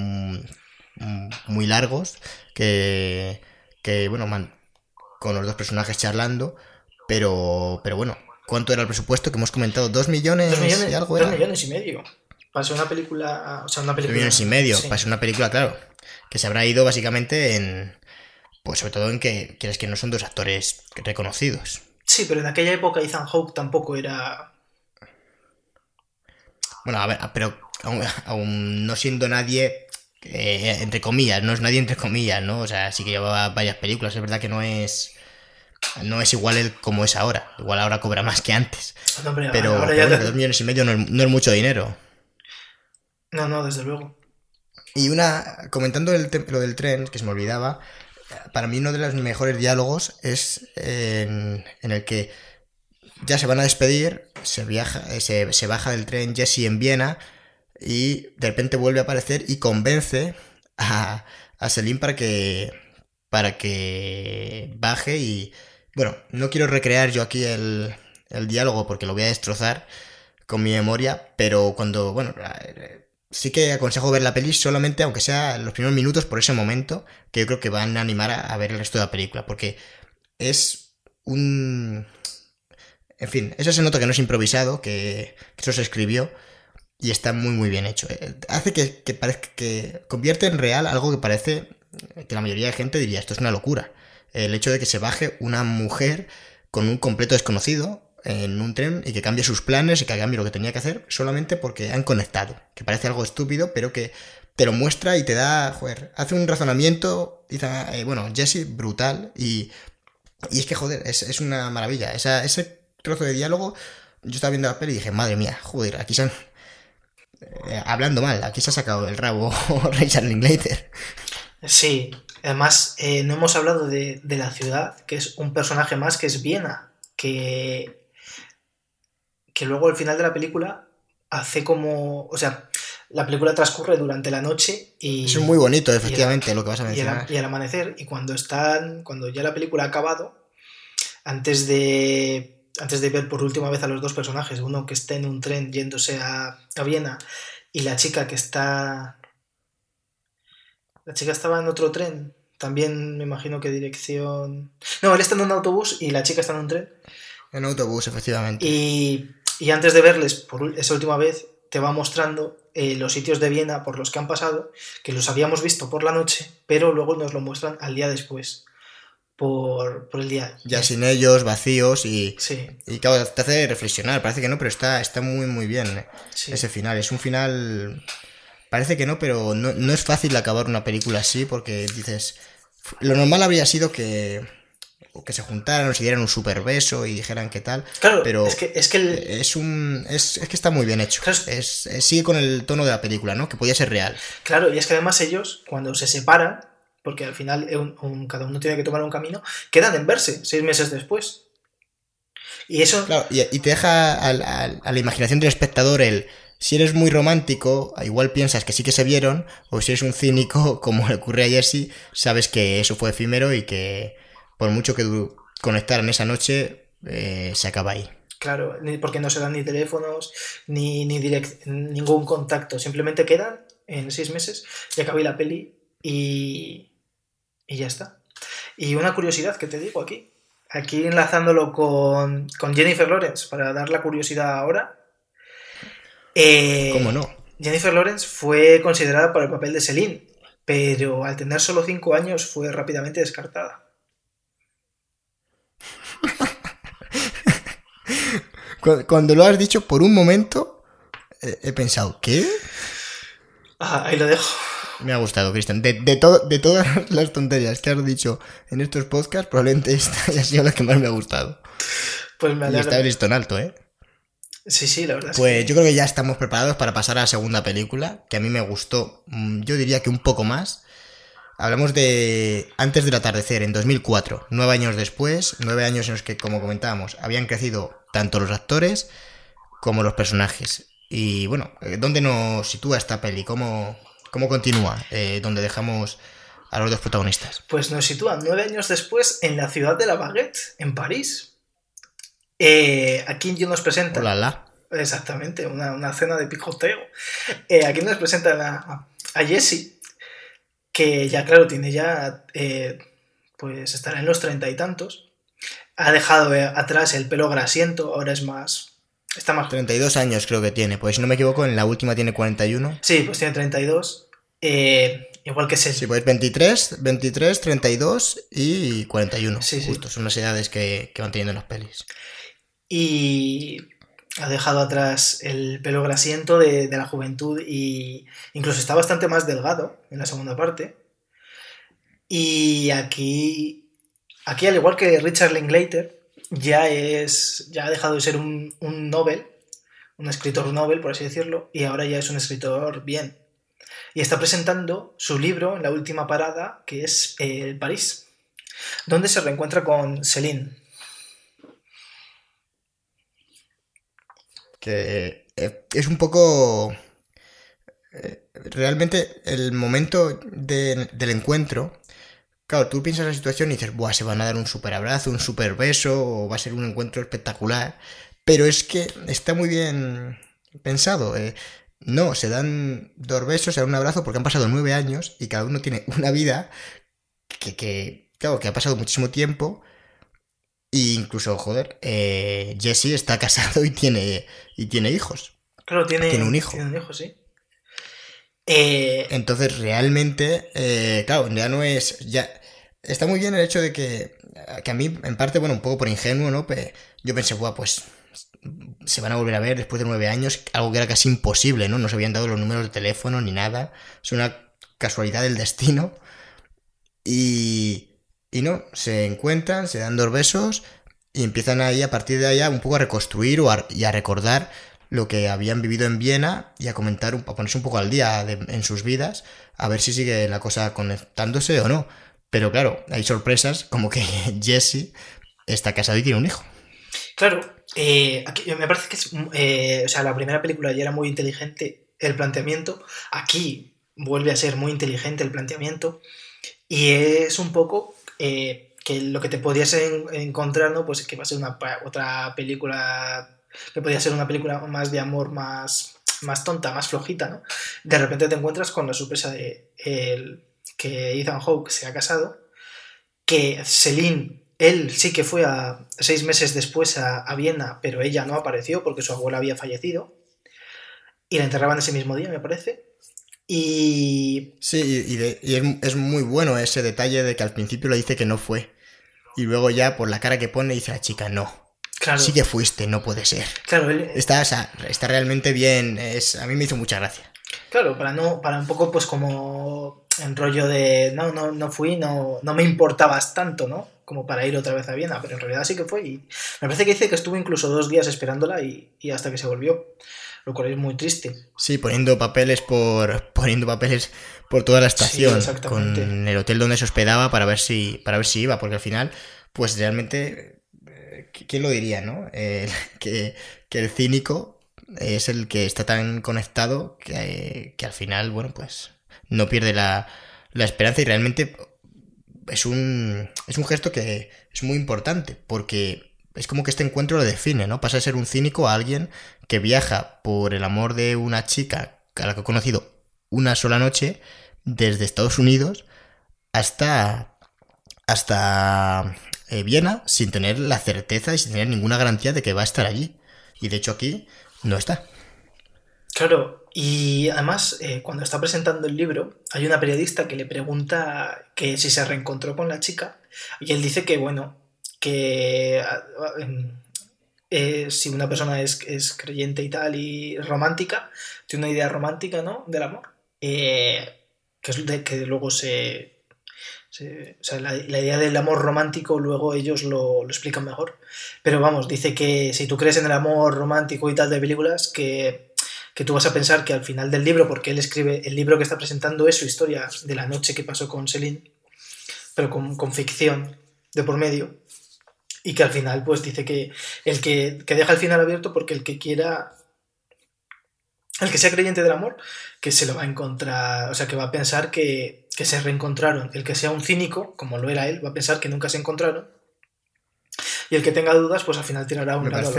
muy largos que, que bueno, man- con los dos personajes charlando, pero, pero bueno, ¿cuánto era el presupuesto que hemos comentado? ¿Dos millones, Dos millones, y algo dos era? millones y medio. Para ser una película. O sea, una Dos película. millones y medio, sí. para ser una película, claro, que se habrá ido básicamente en, pues sobre todo en que, quieres que no son dos actores reconocidos. Sí, pero en aquella época Ethan Hawke tampoco era. Bueno, a ver, pero aún, aún no siendo nadie, eh, entre comillas, no es nadie entre comillas, ¿no? O sea, sí que llevaba varias películas, es verdad que no es... No es igual él como es ahora. Igual ahora cobra más que antes. No, hombre, Pero, ahora pero ya bueno, te- que dos millones y medio no es, no es mucho dinero. No, no, desde luego. Y una, comentando el lo del tren, que se me olvidaba, para mí uno de los mejores diálogos es en, en el que ya se van a despedir, se, viaja, eh, se, se baja del tren Jesse en Viena y de repente vuelve a aparecer y convence a, a Selim para que, para que baje y... Bueno, no quiero recrear yo aquí el, diálogo porque lo voy a destrozar con mi memoria, pero cuando, bueno, eh, sí que aconsejo ver la peli solamente, aunque sea los primeros minutos por ese momento, que yo creo que van a animar a, ver el resto de la película, porque es un... En fin, eso se nota que no es improvisado, que, que eso se escribió y está muy muy bien hecho. Eh, Hace que, que parezca que convierte en real algo que parece que la mayoría de gente diría esto es una locura. El hecho de que se baje una mujer con un completo desconocido en un tren y que cambie sus planes y que cambie lo que tenía que hacer solamente porque han conectado. Que parece algo estúpido, pero que te lo muestra y te da, joder, hace un razonamiento, dice, eh, bueno, Jesse, brutal y, y es que, joder, es, es una maravilla. Ese trozo de diálogo, yo estaba viendo la peli y dije, madre mía, joder, aquí se han... eh, hablando mal, aquí se ha sacado el rabo Richard Linklater. Sí, además eh, no hemos hablado de, de la ciudad, que es un personaje más que es Viena, que, que luego al final de la película hace como, o sea, la película transcurre durante la noche y... Es muy bonito, efectivamente, lo que vas a mencionar. al, y al amanecer, y cuando están, cuando ya la película ha acabado, antes de, antes de ver por última vez a los dos personajes, uno que está en un tren yéndose a, a Viena y la chica que está... La chica estaba en otro tren, también me imagino que dirección... No, él está en un autobús y la chica está en un tren. En autobús, efectivamente. Y, y antes de verles por esa última vez, te va mostrando eh, los sitios de Viena por los que han pasado, que los habíamos visto por la noche, pero luego nos lo muestran al día después, por, por el día. Ya sin ellos, vacíos y, Sí, y claro, te hace reflexionar. Parece que no, pero está, está muy, muy bien eh, sí. ese final. Es un final... Parece que no, pero no, no es fácil acabar una película así porque dices... Lo normal habría sido que... que se juntaran o se dieran un super beso y dijeran qué tal. Claro, pero es que, es que el- es un es, es que está muy bien hecho. Claro. Es, es- sigue con el tono de la película, ¿no? Que podía ser real. Claro, y es que además ellos, cuando se separan, porque al final un- un- cada uno tiene que tomar un camino, quedan en verse seis meses después. Y eso, Claro, y, y te deja a la imaginación del espectador el. Si eres muy romántico, igual piensas que sí que se vieron, o si eres un cínico, como le ocurre a Jesse, sabes que eso fue efímero y que por mucho que conectaran esa noche, eh, se acaba ahí. claro, porque no se dan ni teléfonos, ni, direct- ningún contacto, simplemente quedan en seis meses y acabé la peli y, y ya está. Y una curiosidad que te digo aquí, aquí enlazándolo con, con Jennifer Lawrence, para dar la curiosidad ahora. Eh, ¿Cómo no? Jennifer Lawrence fue considerada para el papel de Celine, pero al tener solo 5 años fue rápidamente descartada. Cu- Cuando lo has dicho, por un momento eh, he pensado, ¿qué? Ah, ahí lo dejo. Me ha gustado, Cristian. De, de, to- de todas las tonterías que has dicho en estos podcasts, probablemente esta haya sido la que más me ha gustado. Pues me Y está el listón alto, ¿eh? Sí, sí, la verdad es Pues yo creo que ya estamos preparados para pasar a la segunda película, que a mí me gustó, mm, yo diría que un poco más. Hablamos de Antes del atardecer, en 2004, nueve años después, nueve años en los que, como comentábamos, habían crecido tanto los actores como los personajes. Y bueno, eh, ¿dónde nos sitúa esta peli? ¿Cómo, cómo continúa? Eh, ¿Dónde dejamos a los dos protagonistas? Pues nos sitúan nueve años después en la ciudad de la Baguette, en París. Eh, aquí yo nos presenta. Hola, la. Exactamente, una, una cena de picoteo. Eh, aquí nos presentan a, a Jessie, que ya, claro, tiene ya, eh, pues estará en los treinta y tantos. Ha dejado eh, atrás el pelo grasiento, ahora es más... Está más... 32 años creo que tiene, pues si no me equivoco, en la última tiene 41. Sí, pues tiene 32. Eh, igual que Sí, Ceci. pues 23, 23, 32 y 41. Sí, sí. Justo, son las edades que, que van teniendo en las pelis. Y ha dejado atrás el pelo grasiento de, la juventud y incluso está bastante más delgado en la segunda parte. Y aquí, aquí al igual que Richard Linklater, ya es ya ha dejado de ser un, un Nobel, un escritor Nobel, por así decirlo, y ahora ya es un escritor bien. Y está presentando su libro en la última parada, que es eh, París, donde se reencuentra con Céline. Que eh, es un poco... eh, realmente el momento de- del encuentro... Claro, tú piensas en la situación y dices, Buah, se van a dar un super abrazo, un super beso, o va a ser un encuentro espectacular. Pero es que está muy bien pensado. eh. No, se dan dos besos, se dan un abrazo porque han pasado nueve años y cada uno tiene una vida que, que, claro, que ha pasado muchísimo tiempo. E incluso, joder, eh, Jesse está casado y tiene, y tiene hijos. Claro, tiene, Tiene un hijo. Tiene un hijo, sí. Eh, Entonces, realmente, eh, claro, ya no es. ya Está muy bien el hecho de que, que a mí, en parte, bueno, un poco por ingenuo, ¿no? Pe- yo pensé, Buah, pues se van a volver a ver después de nueve años, algo que era casi imposible, ¿no? No se habían dado los números de teléfono ni nada. Es una casualidad del destino. Y, y no, se encuentran, se dan dos besos y empiezan ahí a partir de allá un poco a reconstruir o a- y a recordar lo que habían vivido en Viena y a comentar, a ponerse un poco al día en sus vidas, a ver si sigue la cosa conectándose o no. Pero claro, hay sorpresas como que Jesse está casado y tiene un hijo. Claro, eh, me parece que es, eh, o sea, la primera película ya era muy inteligente el planteamiento, aquí vuelve a ser muy inteligente el planteamiento y es un poco eh, que lo que te podías encontrar, ¿no? Pues que va a ser una, otra película, que podría ser una película más de amor, más, más tonta, más flojita, ¿no? De repente te encuentras con la sorpresa de que Ethan Hawke se ha casado, que Celine él sí que fue a, seis meses después a, Viena, pero ella no apareció porque su abuela había fallecido. Y la enterraban ese mismo día, me parece. Y. Sí, y, es, muy bueno ese detalle de que al principio le dice que no fue. Y luego ya por la cara que pone dice la chica, no. Claro. Sí que fuiste, no puede ser. Claro, él... está, está realmente bien. Es, a mí me hizo mucha gracia. Claro, para no, para un poco pues como en rollo de no, no, no fui, no, no me importabas tanto, ¿no? como para ir otra vez a Viena, pero en realidad sí que fue y me parece que dice que estuvo incluso dos días esperándola y, hasta que se volvió, lo cual es muy triste. Sí, poniendo papeles por poniendo papeles por toda la estación, con el hotel donde se hospedaba para ver si para ver si iba, porque al final, pues realmente, eh, ¿quién lo diría, no? que, el cínico es el que está tan conectado que, que al final, bueno, pues no pierde la, la esperanza y realmente es un, es un gesto que es muy importante, porque es como que este encuentro lo define, ¿no? Pasa de ser un cínico a alguien que viaja por el amor de una chica a la que ha conocido una sola noche desde Estados Unidos hasta, hasta eh, Viena sin tener la certeza y sin tener ninguna garantía de que va a estar allí. Y de hecho aquí no está. Claro, y además, eh, cuando está presentando el libro, hay una periodista que le pregunta que si se reencontró con la chica, y él dice que, bueno, que em, eh, si una persona es, creyente y tal y romántica, tiene una idea romántica, ¿no? Del amor, eh, que es que luego se... o sea, la, idea del amor romántico luego ellos lo, lo explican mejor. Pero vamos, dice que si tú crees en el amor romántico y tal de películas, que que tú vas a pensar que al final del libro, porque él escribe, el libro que está presentando es su historia de la noche que pasó con Celine, pero con, ficción de por medio, y que al final pues dice que el que, deja el final abierto porque el que quiera, el que sea creyente del amor, que se lo va a encontrar, o sea, que va a pensar que, se reencontraron, el que sea un cínico, como lo era él, va a pensar que nunca se encontraron, y el que tenga dudas, pues al final tirará un lado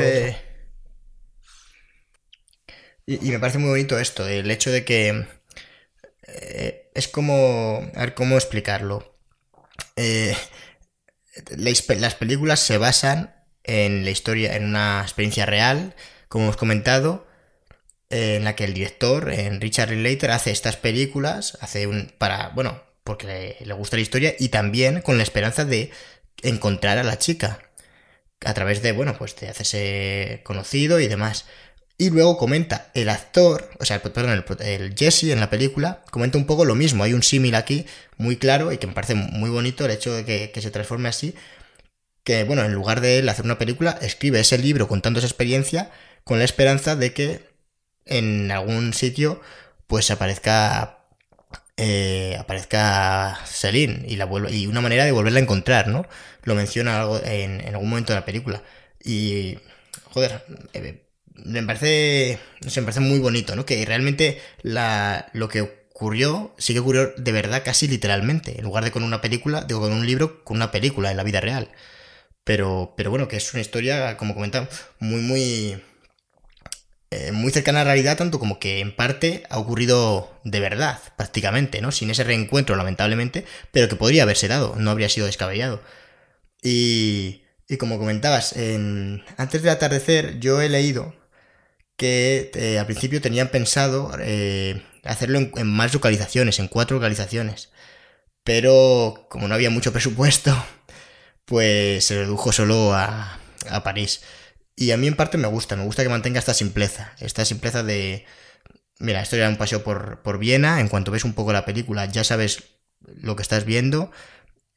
y, me parece muy bonito esto, el hecho de que eh, es como... A ver, ¿cómo explicarlo? Eh, las películas se basan en la historia, en una experiencia real, como hemos comentado, en la que el director, en Richard Linklater, hace estas películas, hace un para, bueno, porque le, gusta la historia y también con la esperanza de encontrar a la chica a través de, bueno, pues de hacerse conocido y demás. Y luego comenta el actor, o sea, perdón, el, Jesse en la película, comenta un poco lo mismo. Hay un símil aquí muy claro y que me parece muy bonito el hecho de que, se transforme así. Que, bueno, en lugar de él hacer una película, escribe ese libro contando esa experiencia con la esperanza de que en algún sitio pues aparezca eh, aparezca Celine y, la y una manera de volverla a encontrar, ¿no? Lo menciona algo en, en algún momento de la película. Y, joder, eh, me parece, me parece muy bonito, ¿no? Que realmente la, lo que ocurrió, sí que ocurrió de verdad casi literalmente, en lugar de con una película, digo, con un libro, con una película en la vida real. Pero, pero bueno, que es una historia, como comentaba, muy, muy, eh, muy cercana a la realidad, tanto como que en parte ha ocurrido de verdad, prácticamente, ¿no? Sin ese reencuentro, lamentablemente, pero que podría haberse dado, no habría sido descabellado. Y, y como comentabas, en, antes del atardecer yo he leído que eh, al principio tenían pensado eh, hacerlo en, más localizaciones, en cuatro localizaciones. Pero como no había mucho presupuesto, pues se redujo solo a, a París. Y a mí en parte me gusta, me gusta que mantenga esta simpleza, esta simpleza de... Mira, esto era un paseo por, por Viena, en cuanto ves un poco la película ya sabes lo que estás viendo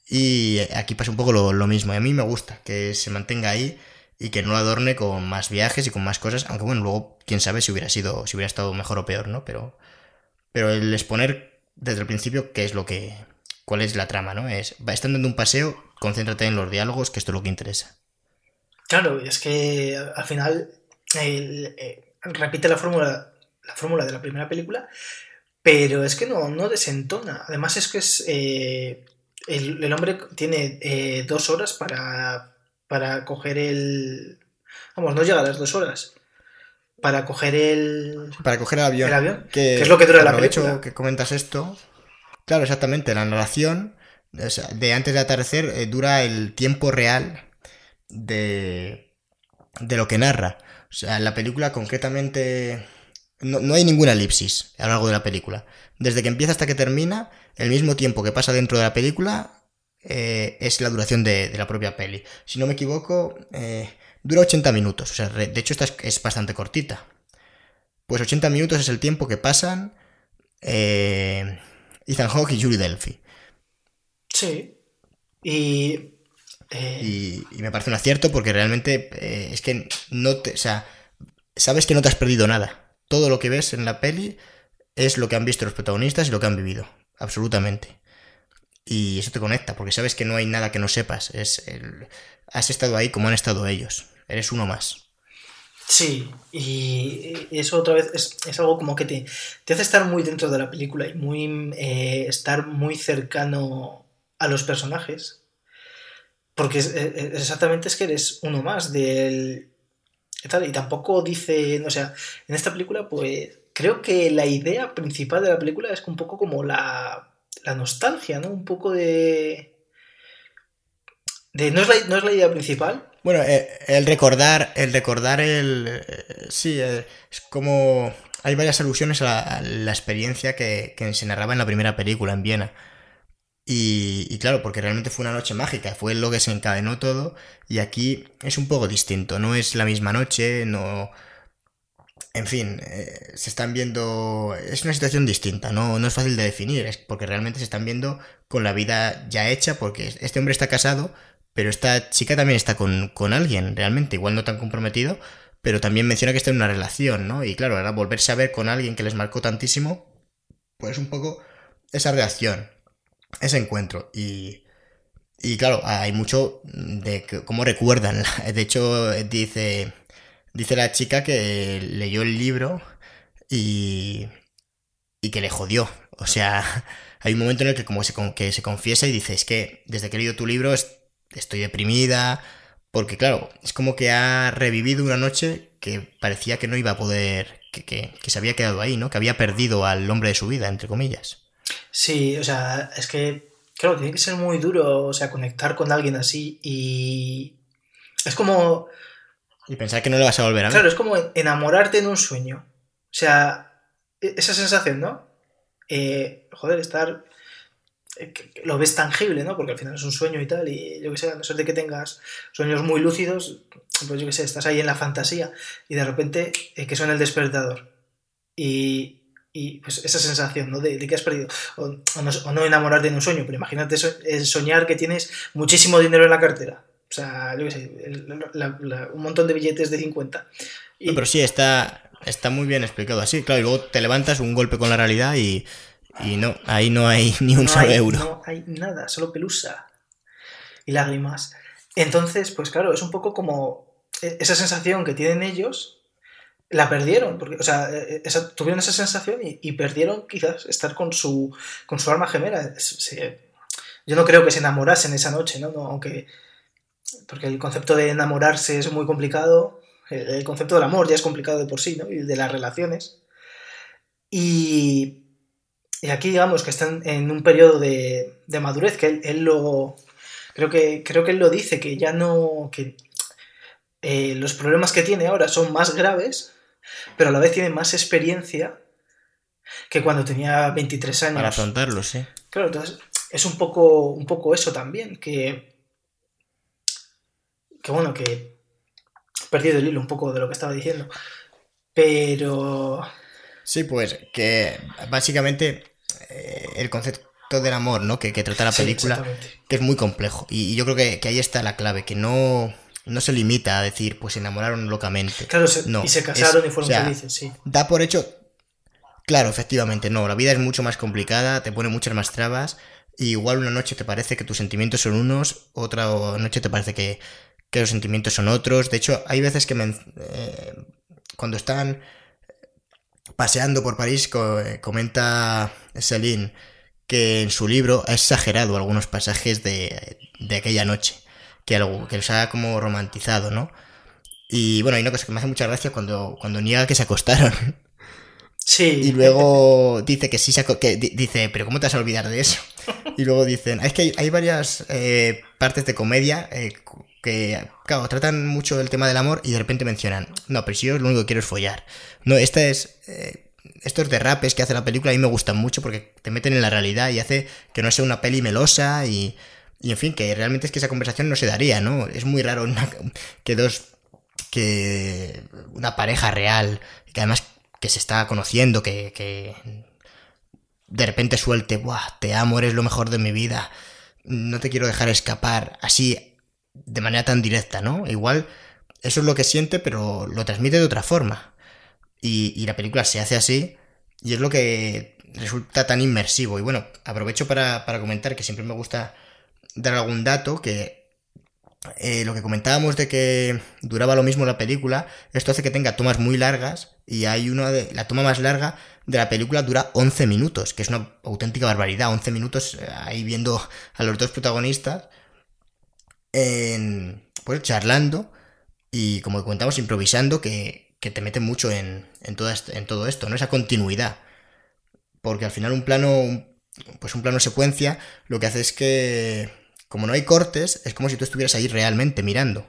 y aquí pasa un poco lo, lo mismo. Y a mí me gusta que se mantenga ahí y que no lo adorne con más viajes y con más cosas, aunque bueno, luego quién sabe si hubiera sido, si hubiera estado mejor o peor, ¿no? Pero, pero el exponer desde el principio qué es lo que, cuál es la trama, ¿no? Es, va estando en un paseo, concéntrate en los diálogos, que esto es lo que interesa. Claro, es que al final eh, repite la fórmula, la fórmula de la primera película, pero es que no, no desentona. Además es que es eh, el, hombre tiene eh, dos horas para, para coger el... Vamos, no llega a las dos horas. Para coger el... Para coger el avión. El avión que, es lo que dura la película. que comentas esto. Claro, exactamente. La narración de antes de atardecer dura el tiempo real de, de lo que narra. O sea, en la película concretamente no, hay ninguna elipsis a lo largo de la película. Desde que empieza hasta que termina, el mismo tiempo que pasa dentro de la película eh, es la duración de, la propia peli. Si no me equivoco, eh, dura 80 minutos. O sea, de hecho esta es, bastante cortita. Pues 80 minutos es el tiempo que pasan eh, Ethan Hawke y Julie Delphi. Sí. Y y, me parece un acierto porque realmente eh, es que no te. O sea, sabes que no te has perdido nada. Todo lo que ves en la peli es lo que han visto los protagonistas y lo que han vivido. Absolutamente. Y eso te conecta, porque sabes que no hay nada que no sepas. Es has estado ahí como han estado ellos. Eres uno más. Sí, y eso otra vez es, algo como que te, te, hace estar muy dentro de la película y muy eh, estar muy cercano a los personajes. Porque eh, eh, exactamente es que eres uno más del... Y tampoco dice, o sea, en esta película pues creo que la idea principal de la película es un poco como la, la nostalgia, ¿no? Un poco de... de no, es la, no es la idea principal. Bueno, eh, el recordar, el recordar el... sí, es como... Hay varias alusiones a la, experiencia que, que se narraba en la primera película, en Viena. Y, claro, porque realmente fue una noche mágica, fue lo que se encadenó todo. Y aquí es un poco distinto, no es la misma noche, no. En fin, eh, se están viendo. Es una situación distinta, no, no es fácil de definir, es porque realmente se están viendo con la vida ya hecha, porque este hombre está casado, pero esta chica también está con, con alguien, realmente, igual no tan comprometido, pero también menciona que está en una relación, ¿no? Y claro, ahora volverse a ver con alguien que les marcó tantísimo, pues un poco esa reacción ese encuentro. Y, y claro, hay mucho de cómo recuerdan. De hecho, dice, dice la chica que leyó el libro y, y que le jodió. O sea, hay un momento en el que como se, que se confiesa y dice, es que desde que he leído tu libro estoy deprimida. Porque claro, es como que ha revivido una noche que parecía que no iba a poder, que, que, que se había quedado ahí, ¿no? Que había perdido al hombre de su vida, entre comillas. Sí, o sea, es que, claro, tiene que ser muy duro, o sea, conectar con alguien así y... Es como... Y pensar que no le vas a volver a ver. Claro, es como enamorarte en un sueño. O sea, e-, esa sensación, ¿no? Eh, joder, estar... Eh, lo ves tangible, ¿no? Porque al final es un sueño y tal, y yo que sé, a no ser de que tengas sueños muy lúcidos, pues yo que sé, estás ahí en la fantasía y de repente eh, que suena el despertador. Y, y pues esa sensación, ¿no? De, que has perdido. O, no, enamorarte en un sueño, pero imagínate el soñar que tienes muchísimo dinero en la cartera. O sea, yo qué sé, un montón de billetes de 50. Y... pero sí, está, está muy bien explicado así. Claro, y luego te levantas un golpe con la realidad y, y no, ahí no hay ni un solo euro. No hay nada, solo pelusa y lágrimas. Entonces, pues claro, es un poco como e, esa sensación que tienen ellos la perdieron, porque, o sea, eh, tuvieron esa sensación y, perdieron quizás estar con su, con su alma gemela. yo no creo que se enamorasen esa noche, ¿no? Aunque, porque el concepto de enamorarse es muy complicado, el, concepto del amor ya es complicado de por sí, ¿no? Y de las relaciones. Y, y aquí digamos que están en un periodo de, de madurez, que él, lo... Creo que, creo que él lo dice, que ya no... que eh, los problemas que tiene ahora son más graves pero a la vez tiene más experiencia que cuando tenía 23 años. Para afrontarlo, sí. Claro, entonces es un poco, un poco eso también, que, que bueno, que he perdido el hilo un poco de lo que estaba diciendo, pero... Sí, pues que básicamente eh, el concepto del amor, ¿no? Que, que trata la película, que es muy complejo. Y, yo creo que, que, ahí está la clave, que no, no se limita a decir, pues se enamoraron locamente. Claro, se- No, y se casaron es- y fueron o sea, felices, sí. Da por hecho. Claro, efectivamente, no. La vida es mucho más complicada, te pone muchas más trabas. Y igual una noche te parece que tus sentimientos son unos, otra noche te parece que, que los sentimientos son otros. De hecho, hay veces que men- eh, cuando están paseando por París, co- eh, comenta Céline que en su libro ha exagerado algunos pasajes de, de aquella noche, que, algo, que los ha como romantizado, ¿no? Y bueno, hay una cosa que me hace mucha gracia cuando, cuando niega que se acostaron. Sí. Y luego dice que sí se que di- dice, pero ¿cómo te vas a olvidar de eso? Y luego dicen, "Ah, es que hay, hay varias eh, partes de comedia eh, que, claro, tratan mucho el tema del amor y de repente mencionan, no, pero si yo lo único que quiero es follar. No, esta es... eh, estos derrapes que hace la película a mí me gustan mucho porque te meten en la realidad y hace que no sea una peli melosa y, y en fin, que realmente es que esa conversación no se daría, ¿no? Es muy raro que dos que una pareja real, que además que se está conociendo, que, que de repente suelte, Buah, te amo, eres lo mejor de mi vida, no te quiero dejar escapar, así de manera tan directa, ¿no? Igual eso es lo que siente, pero lo transmite de otra forma. Y, y la película se hace así, y es lo que resulta tan inmersivo. Y bueno, aprovecho para, para comentar que siempre me gusta dar algún dato que eh, lo que comentábamos de que duraba lo mismo la película, esto hace que tenga tomas muy largas y hay una de la toma más larga de la película dura 11 minutos, que es una auténtica barbaridad, 11 minutos eh, ahí viendo a los dos protagonistas en, pues charlando y como comentamos improvisando que, que te mete mucho en, en, en todo esto, ¿no? Esa continuidad. Porque al final un plano, pues un plano secuencia, lo que hace es que, como no hay cortes, es como si tú estuvieras ahí realmente mirando.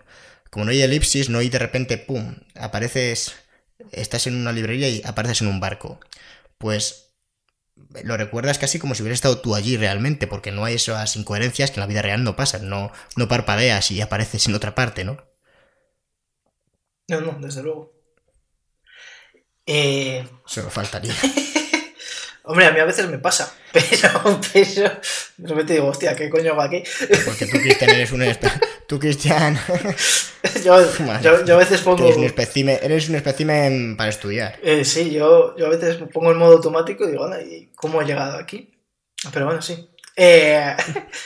Como no hay elipsis, no hay de repente, ¡pum!, apareces, estás en una librería y apareces en un barco. Pues lo recuerdas casi como si hubieras estado tú allí realmente, porque no hay esas incoherencias que en la vida real no pasan, no, no parpadeas y apareces en otra parte, ¿no? No, no, desde luego. Eh, Solo faltaría. hombre, a mí a veces me pasa, pero, pero de repente digo, hostia, ¿qué coño hago aquí? Porque tú, Cristian, eres un... Tú, Cristian, yo, yo, yo a veces pongo... eres un espécimen, eres un espécimen para estudiar. Eh, sí, yo, yo a veces pongo en modo automático y digo, "Anda, ¿y cómo he llegado aquí? Pero bueno, sí. Eh,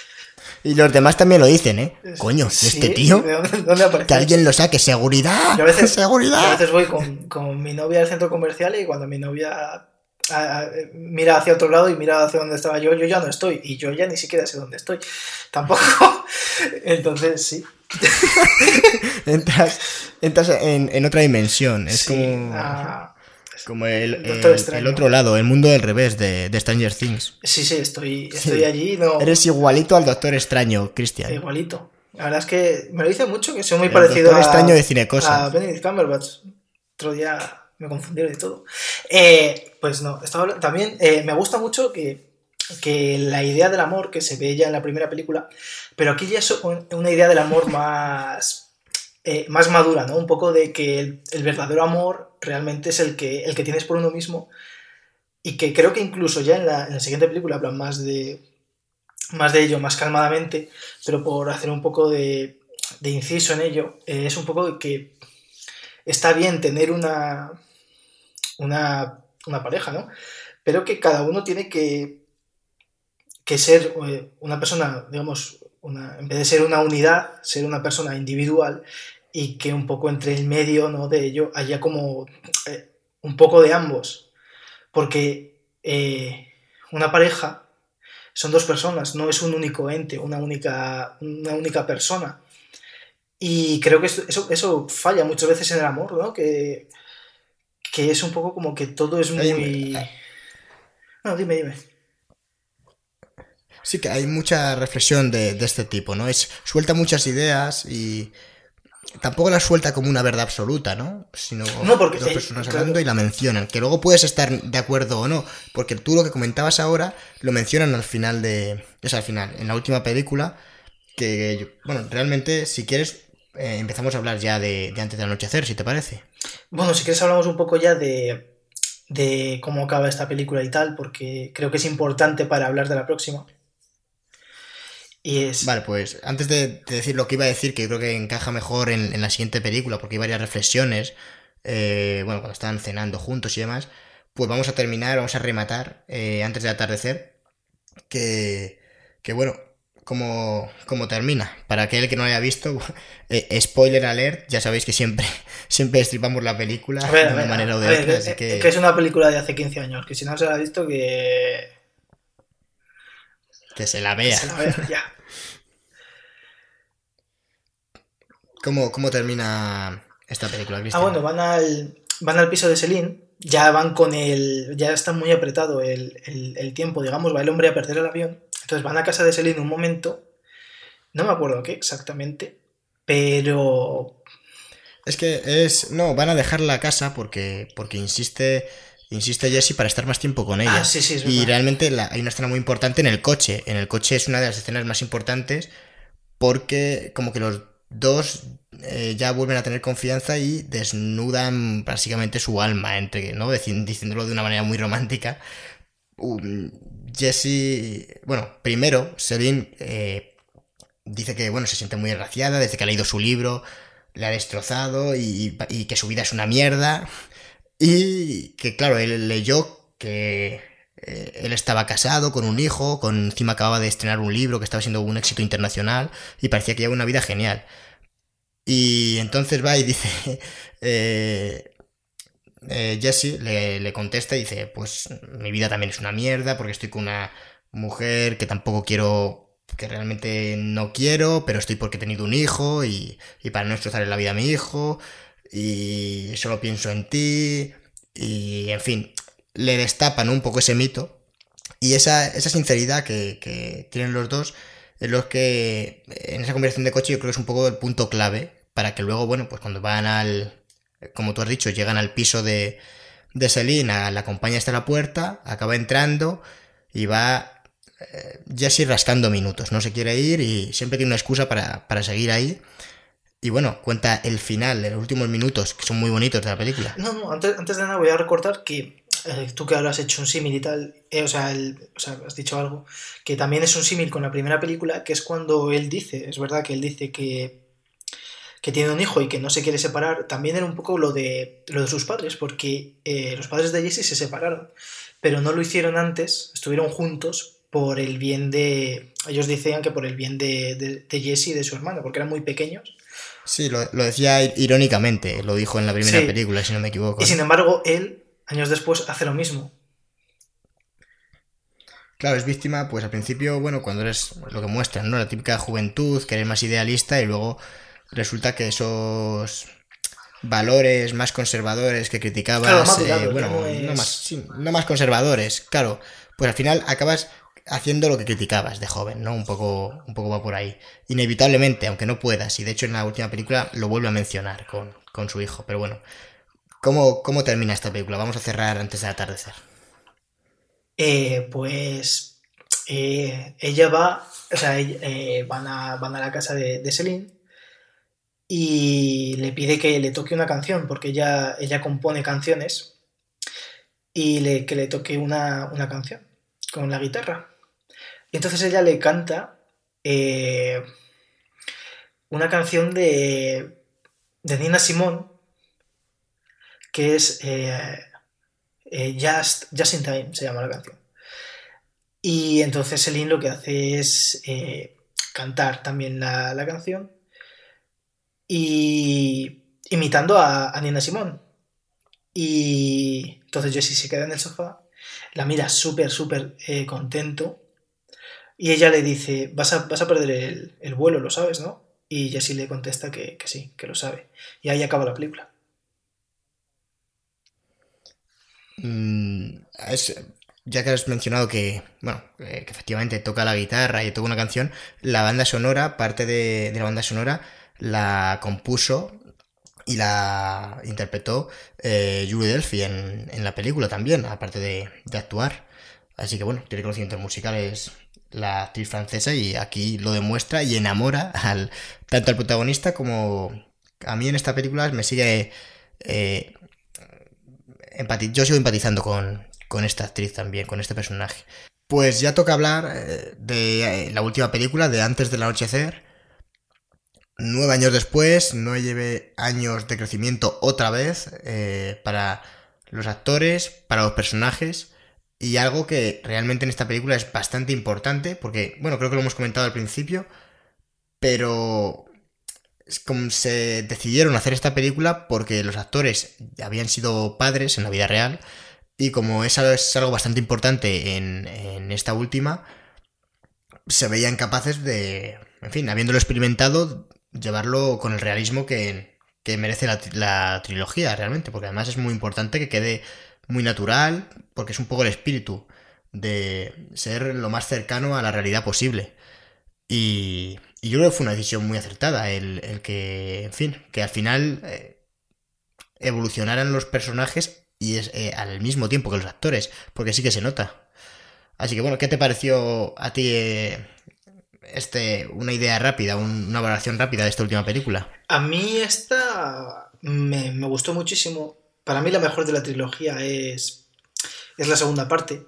Y los demás también lo dicen, ¿eh? Coño, sí, este tío, ¿de dónde, dónde aparece? que alguien lo saque, seguridad, Yo a veces, yo a seguridad. veces voy con, con mi novia al centro comercial y cuando mi novia mira hacia otro lado y mira hacia donde estaba yo, yo ya no estoy y yo ya ni siquiera sé dónde estoy. Tampoco. Entonces, sí. Entras, entras en, en otra dimensión, es Sí, como, ah, como el, el otro lado, el mundo del revés de, de Stranger Things. sí, sí, estoy, estoy Sí. allí, no. Eres igualito al Doctor Extraño, Cristian. Igualito. La verdad es que me lo dice mucho que soy muy El parecido Doctor a, Extraño de Cinecosa. a Benedict Cumberbatch. Otro día me confundieron y todo. Eh, pues no, estaba también eh, me gusta mucho que, que la idea del amor que se ve ya en la primera película, pero aquí ya es un- una idea del amor más, eh, más madura, ¿no? Un poco de que el, el verdadero amor realmente es el que, el que tienes por uno mismo y que creo que incluso ya en la, en la siguiente película hablan más de, más de ello, más calmadamente, pero por hacer un poco de, de inciso en ello, eh, es un poco de que está bien tener una, una, una pareja, ¿no? Pero que cada uno tiene que, que ser eh, una persona, digamos, una, en vez de ser una unidad, ser una persona individual y que un poco entre el medio ¿no? de ello haya como eh, un poco de ambos. Porque eh, una pareja son dos personas, no es un único ente, una única, una única persona. Y creo que eso, eso falla muchas veces en el amor, ¿no? Que, que es un poco como que todo es Hay- muy... No, dime, dime. Sí que hay mucha reflexión de, de este tipo, ¿no? Es, suelta muchas ideas y tampoco las suelta como una verdad absoluta, ¿no? Sino No, porque, dos eh, personas claro. hablando y la mencionan, que luego puedes estar de acuerdo o no, porque tú lo que comentabas ahora lo mencionan al final de... Es al final, en la última película, que, bueno, realmente, si quieres, eh, empezamos a hablar ya de, de antes del anochecer, si te parece. Bueno, si quieres hablamos un poco ya de, de cómo acaba esta película y tal, porque creo que es importante para hablar de la próxima. Y es... Vale, pues antes de, decir lo que iba a decir, que creo que encaja mejor en, la siguiente película, porque hay varias reflexiones, eh, bueno, cuando están cenando juntos y demás, pues vamos a terminar, vamos a rematar eh, antes de atardecer, que, que bueno, como, como termina. Para aquel que no haya visto, eh, spoiler alert, ya sabéis que siempre, siempre estripamos la película de una manera o de otra. que... es una película de hace 15 años, que si no se la ha visto, que. Que se la vea. se la vea, ya. ¿Cómo, ¿Cómo, termina esta película, Ah, bueno, van al, van al piso de Celine, ya van con el. Ya está muy apretado el, el, el tiempo, digamos, va el hombre a perder el avión entonces van a casa de Celine un momento, no me acuerdo qué exactamente, pero... Es que es... No, van a dejar la casa porque, porque insiste... Insiste Jesse para estar más tiempo con ella. Ah, sí, sí, y realmente hay una escena muy importante en el coche. En el coche es una de las escenas más importantes porque como que los dos eh, ya vuelven a tener confianza y desnudan básicamente su alma, entre, ¿no? diciéndolo de una manera muy romántica. Jesse, bueno, primero, Celine eh, dice que, bueno, se siente muy desgraciada desde que ha leído su libro, le ha destrozado y, que su vida es una mierda. Y que, claro, él leyó que eh, él estaba casado con un hijo, con encima acababa de estrenar un libro que estaba siendo un éxito internacional y parecía que llevaba una vida genial. Y entonces va y dice, eh, eh, Jesse le, contesta y dice, pues mi vida también es una mierda porque estoy con una mujer que tampoco quiero, que realmente no quiero, pero estoy porque he tenido un hijo y, para no destrozarle la vida a mi hijo y solo pienso en ti y en fin, le destapan un poco ese mito y esa, esa sinceridad que, que tienen los dos es lo que en esa conversación de coche yo creo que es un poco el punto clave para que luego, bueno, pues cuando van al, como tú has dicho, llegan al piso de, de Selina, la acompaña hasta la puerta, acaba entrando y va eh, Jesse rascando minutos, no se quiere ir y siempre tiene una excusa para, seguir ahí. Y bueno, cuenta el final, los últimos minutos, que son muy bonitos de la película. No, no, antes, de nada voy a recordar que eh, tú que ahora has hecho un símil y tal, eh, o, sea, o, sea, has dicho algo, que también es un símil con la primera película, que es cuando él dice, es verdad que él dice que que tiene un hijo y que no se quiere separar, también era un poco lo de, lo de sus padres, porque eh, los padres de Jesse se separaron, pero no lo hicieron antes, estuvieron juntos por el bien de... Ellos decían que por el bien de, de, Jesse y de su hermano, porque eran muy pequeños. Sí, lo, decía irónicamente, lo dijo en la primera película, si no me equivoco. Y sin embargo, él, años después, hace lo mismo. Claro, es víctima, pues al principio, bueno, cuando eres lo que muestran, ¿no? La típica juventud, que eres más idealista y luego resulta que esos valores más conservadores que criticabas, eh, bueno, no, más, no más conservadores, claro, pues al final acabas haciendo lo que criticabas de joven, ¿no? Un poco, un poco va por ahí. Inevitablemente, aunque no puedas, y de hecho en la última película lo vuelve a mencionar con, su hijo, pero bueno, ¿cómo, ¿cómo, termina esta película? Vamos a cerrar antes de atardecer. Eh, pues eh, ella va, o sea, van, a, van a la casa de, de Celine y le pide que le toque una canción, porque ella, ella compone canciones, y que le toque una, canción con la guitarra. Y entonces ella le canta eh, una canción de, de Nina Simone, que es eh, eh, Just, in Time, se llama la canción. Y entonces Celine lo que hace es cantar también la, la canción y imitando a, Nina Simón. Y entonces Jesse se queda en el sofá, la mira súper, súper eh, contento y ella le dice, vas a, vas a perder el, vuelo, lo sabes, ¿no? Y Jesse le contesta que, sí, que lo sabe. Y ahí acaba la película. Mm, ya que has mencionado que, bueno, que efectivamente toca la guitarra y toca una canción, la banda sonora, parte de, de la banda sonora, la compuso y la interpretó eh, Julie Delphi en, en, la película también, aparte de, actuar. Así que bueno, tiene conocimientos musicales la actriz francesa y aquí lo demuestra y enamora al, tanto al protagonista como a mí en esta película me sigue... Eh, yo sigo empatizando con, con esta actriz también, con este personaje. Pues ya toca hablar eh, de la última película, de Antes del Anochecer. Nueve años después, no lleve años de crecimiento otra vez eh, para los actores, para los personajes. Y algo que realmente en esta película es bastante importante, porque, bueno, creo que lo hemos comentado al principio, pero se decidieron hacer esta película porque los actores habían sido padres en la vida real y como eso es algo bastante importante en, en esta última, se veían capaces de, en fin, habiéndolo experimentado, llevarlo con el realismo que, que merece la, la, trilogía realmente, porque además es muy importante que quede muy natural, porque es un poco el espíritu de ser lo más cercano a la realidad posible. Y, yo creo que fue una decisión muy acertada el, el que, en fin, que al final eh, evolucionaran los personajes y es eh, al mismo tiempo que los actores, porque sí que se nota. Así que bueno, ¿qué te pareció a ti eh, este, una idea rápida, un, una valoración rápida de esta última película? A mí esta me, me, gustó muchísimo. Para mí la mejor de la trilogía es, es la segunda parte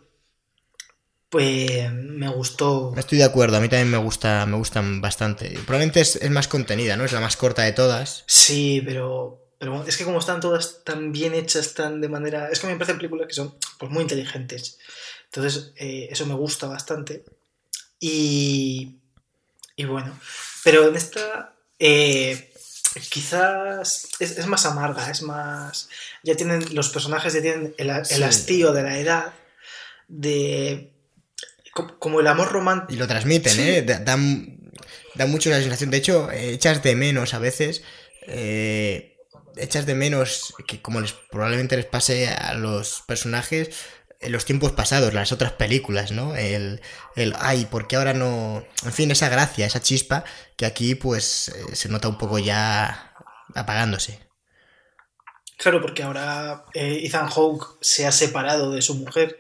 pues me gustó. Estoy de acuerdo, a mí también me gusta, me gustan bastante. Probablemente es, es, más contenida, ¿no? Es la más corta de todas. Sí, pero, pero es que como están todas tan bien hechas, tan de manera. Es que me parecen películas que son pues, muy inteligentes. Entonces, eh, eso me gusta bastante. Y. Y bueno. Pero en esta. Eh, quizás es, es, más amarga, es más. Ya tienen. Los personajes ya tienen el, el sí. hastío de la edad. De como el amor romántico. Y lo transmiten, sí. ¿eh? Dan, dan mucho la sensación. De hecho, echas de menos a veces. Eh, echas de menos que como les probablemente les pase a los personajes en los tiempos pasados, las otras películas, ¿no? El, el ay, ¿por qué ahora no? En fin, esa gracia, esa chispa que aquí pues eh, se nota un poco ya apagándose. Claro, porque ahora eh, Ethan Hawke se ha separado de su mujer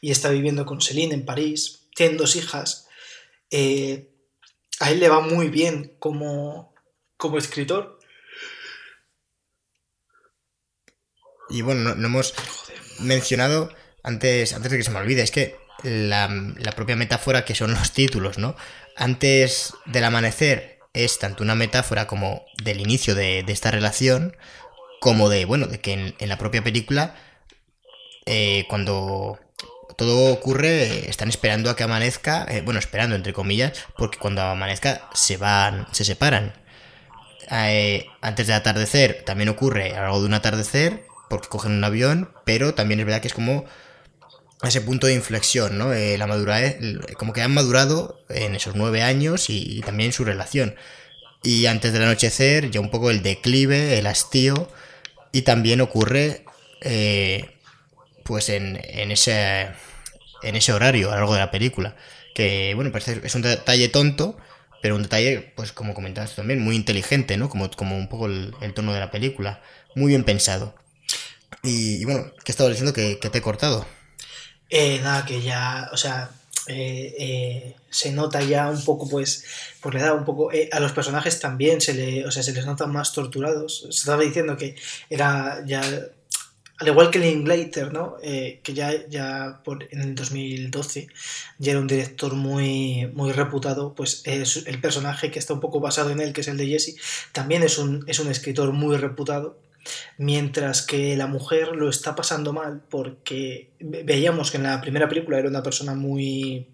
y está viviendo con Celine en París, tienen dos hijas, eh, a él le va muy bien como, como escritor. Y bueno, no, no hemos mencionado antes, antes de que se me olvide, es que la, la, propia metáfora que son los títulos, ¿no? Antes del amanecer es tanto una metáfora como del inicio de, de esta relación, como de, bueno, de que en, en la propia película, eh, cuando todo ocurre, están esperando a que amanezca, eh, bueno, esperando entre comillas, porque cuando amanezca se van, se separan. Eh, antes del atardecer también ocurre algo de un atardecer, porque cogen un avión, pero también es verdad que es como ese punto de inflexión, ¿no? Eh, la madurez, como que han madurado en esos nueve años y, también su relación. Y antes del anochecer, ya un poco el declive, el hastío, y también ocurre, eh, pues en, en, ese, en ese horario a lo largo de la película. Que, bueno, parece, es un detalle tonto, pero un detalle, pues como comentabas también, muy inteligente, ¿no? Como, como un poco el, tono de la película. Muy bien pensado. Y, bueno, ¿qué estaba diciendo que, que te he cortado? Eh, nada, que ya, o sea, eh, eh, se nota ya un poco, pues, por la edad, un poco, eh, a los personajes también se, le, o sea, se les notan más torturados. Se estaba diciendo que era ya, al igual que Linklater, ¿no? Que ya, ya por, en el 2012 ya era un director muy, muy reputado, pues es el personaje que está un poco basado en él, que es el de Jesse, también es un, es un escritor muy reputado mientras que la mujer lo está pasando mal porque veíamos que en la primera película era una persona muy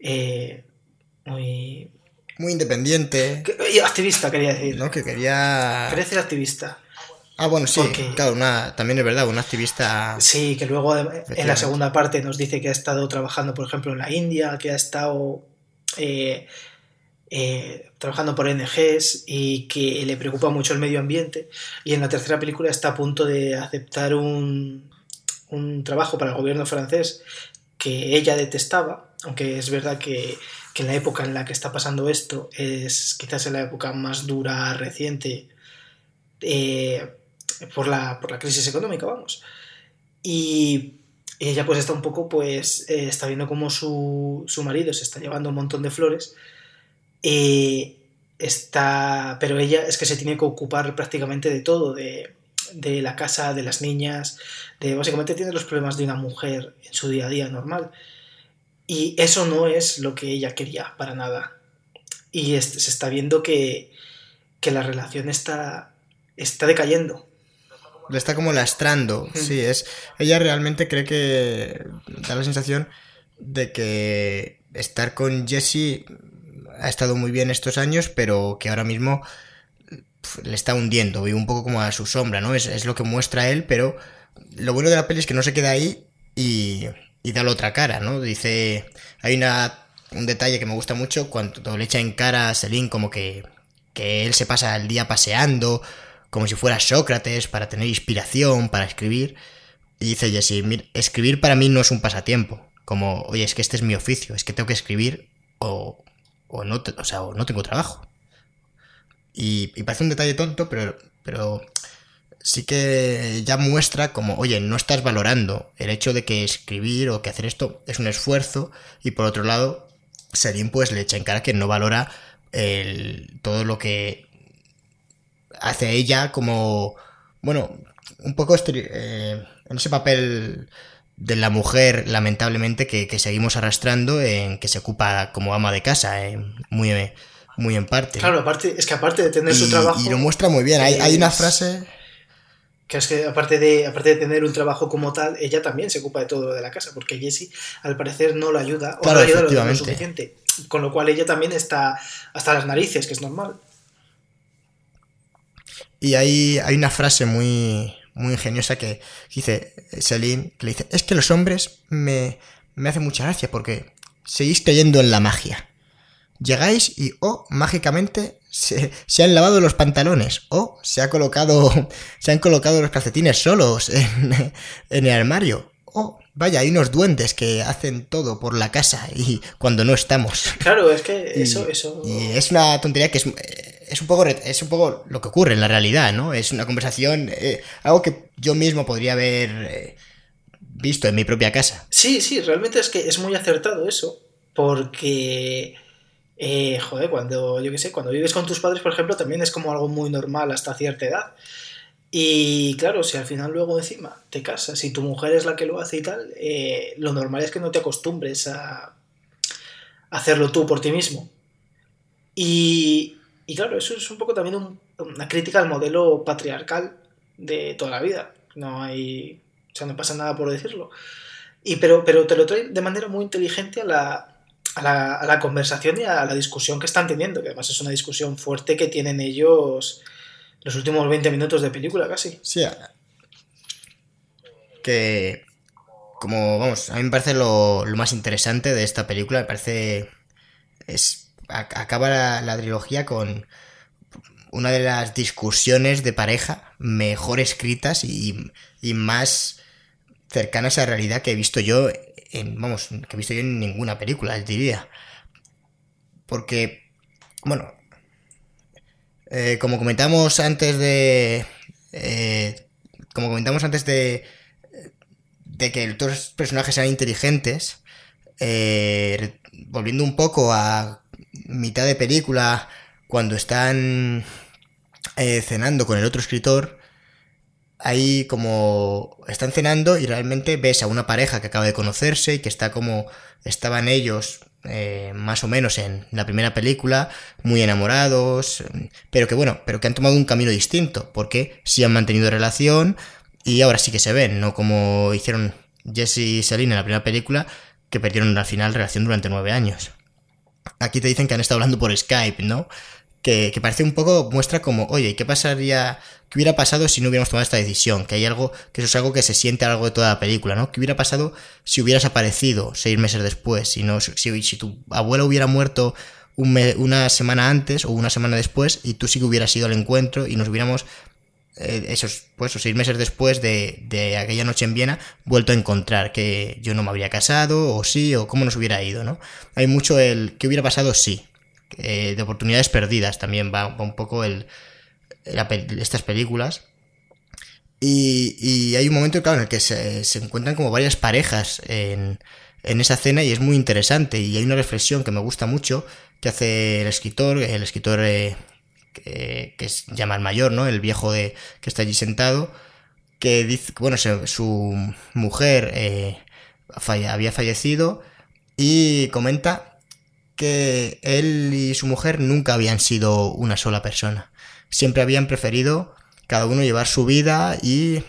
eh, muy muy independiente. Que, activista quería decir. No que quería quería decir activista. Ah, bueno, sí, Porque, claro, una, también es verdad, una activista. Sí, que luego en la segunda parte nos dice que ha estado trabajando, por ejemplo, en la India, que ha estado eh, eh, trabajando por ONGs y que le preocupa mucho el medio ambiente. Y en la tercera película está a punto de aceptar un, un trabajo para el gobierno francés que ella detestaba, aunque es verdad que, que, en la época en la que está pasando esto es quizás en la época más dura reciente eh, por, la, por la crisis económica, vamos. Y ella pues está un poco, pues, eh, está viendo cómo su, su marido se está llevando un montón de flores eh, está, pero ella es que se tiene que ocupar prácticamente de todo, de, de, la casa, de las niñas, de básicamente tiene los problemas de una mujer en su día a día normal. Y eso no es lo que ella quería para nada. Y se está viendo que, que la relación está, está decayendo. Le está como lastrando, sí, es... Ella realmente cree que... Da la sensación de que estar con Jesse ha estado muy bien estos años, pero que ahora mismo le está hundiendo, y un poco como a su sombra, ¿no? Es, es, lo que muestra él, pero lo bueno de la peli es que no se queda ahí y, y da la otra cara, ¿no? Dice, hay una, un detalle que me gusta mucho cuando le echa en cara a Celine como que, que él se pasa el día paseando, como si fuera Sócrates, para tener inspiración, para escribir. Y dice Jesse, escribir para mí no es un pasatiempo, como, oye, es que este es mi oficio, es que tengo que escribir o, o no, o sea, o no tengo trabajo. Y, parece un detalle tonto, pero, pero sí que ya muestra como, oye, no estás valorando el hecho de que escribir o que hacer esto es un esfuerzo y por otro lado, Serín pues le echa en cara que no valora el, todo lo que hace ella como, bueno, un poco eh, en ese papel de la mujer, lamentablemente, que, seguimos arrastrando en que se ocupa como ama de casa, eh, muy, muy en parte. Claro, aparte, es que aparte de tener su trabajo... Y lo muestra muy bien, hay, hay una frase... Que es que aparte de, aparte de tener un trabajo como tal, ella también se ocupa de todo lo de la casa, porque Jessie al parecer no la ayuda o no la ayuda lo, suficiente. Con lo cual ella también está hasta las narices, que es normal. Y hay, hay una frase muy, muy ingeniosa que dice Celine, que le dice, es que los hombres me, me hacen mucha gracia porque seguís cayendo en la magia. Llegáis y, oh, mágicamente se, se, han lavado los pantalones o se, ha colocado, se han colocado los calcetines solos en, en el armario. O, vaya, hay unos duendes que hacen todo por la casa y cuando no estamos. Claro, es que eso... eso... Y es una tontería que es es un poco es un poco lo que ocurre en la realidad, ¿no? Es una conversación, eh, algo que yo mismo podría haber eh, visto en mi propia casa. Sí, sí, realmente es que es muy acertado eso, porque, eh, joder, cuando, yo qué sé, cuando vives con tus padres, por ejemplo, también es como algo muy normal hasta cierta edad. Y claro, si al final luego encima te casas y tu mujer es la que lo hace y tal, lo normal es que no te acostumbres a hacerlo tú por ti mismo. Y, y claro, eso es un poco también una crítica al modelo patriarcal de toda la vida. No hay. O sea, no pasa nada por decirlo. Y pero, pero te lo trae de manera muy inteligente a la, a la, a la conversación y a la discusión que están teniendo, que además es una discusión fuerte que tienen ellos los últimos 20 minutos de película casi. Sí. Que. Como, vamos, a mí me parece lo, lo más interesante de esta película, me parece. Es acaba la, trilogía con una de las discusiones de pareja mejor escritas y, más cercanas a la realidad que he visto yo en, vamos, que he visto yo en ninguna película, diría. Porque, bueno, eh, como comentamos antes de... Eh, como comentamos antes de... De que todos los personajes sean inteligentes, eh, volviendo un poco a mitad de película, cuando están eh, cenando con el otro escritor, ahí como están cenando y realmente ves a una pareja que acaba de conocerse y que está como estaban ellos eh, más o menos en la primera película, muy enamorados, pero que bueno, pero que han tomado un camino distinto, porque sí han mantenido relación y ahora sí que se ven, no como hicieron Jesse y Celine en la primera película, que perdieron al final relación durante nueve años. Aquí te dicen que han estado hablando por Skype, ¿no? Que, parece un poco, muestra como, oye, ¿qué pasaría, qué hubiera pasado si no hubiéramos tomado esta decisión? Que hay algo, que eso es algo que se siente a lo largo de toda la película, ¿no? ¿Qué hubiera pasado si hubieras aparecido seis meses después? Si, no, si, tu abuela hubiera muerto una semana antes o una semana después y tú sí que hubieras ido al encuentro y nos hubiéramos esos, pues, seis meses después de, aquella noche en Viena, vuelto a encontrar que yo no me habría casado, o sí, o cómo nos hubiera ido, ¿no? Hay mucho el que hubiera pasado, sí. de oportunidades perdidas también va, un poco el, estas películas. Y, hay un momento, claro, en el que se, encuentran como varias parejas en, en esa cena y es muy interesante. Y hay una reflexión que me gusta mucho que hace el escritor, el escritor eh, que, es llama el mayor, ¿no? El viejo de, que está allí sentado, que dice, bueno, su mujer eh, había fallecido y comenta que él y su mujer nunca habían sido una sola persona. Siempre habían preferido cada uno llevar su vida y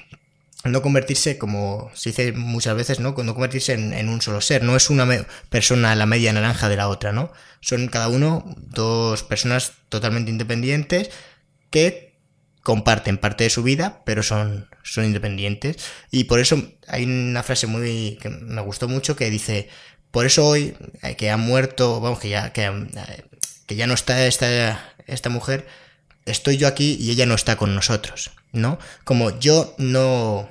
no convertirse, como se dice muchas veces, ¿no? No convertirse en, un solo ser. No es una persona la media naranja de la otra, ¿no? Son cada uno dos personas totalmente independientes que comparten parte de su vida, pero son, son independientes. Y por eso hay una frase muy que me gustó mucho que dice, por eso hoy eh, que ha muerto, vamos, que ya, eh, que ya no está esta, esta mujer, estoy yo aquí y ella no está con nosotros, ¿no? Como yo no,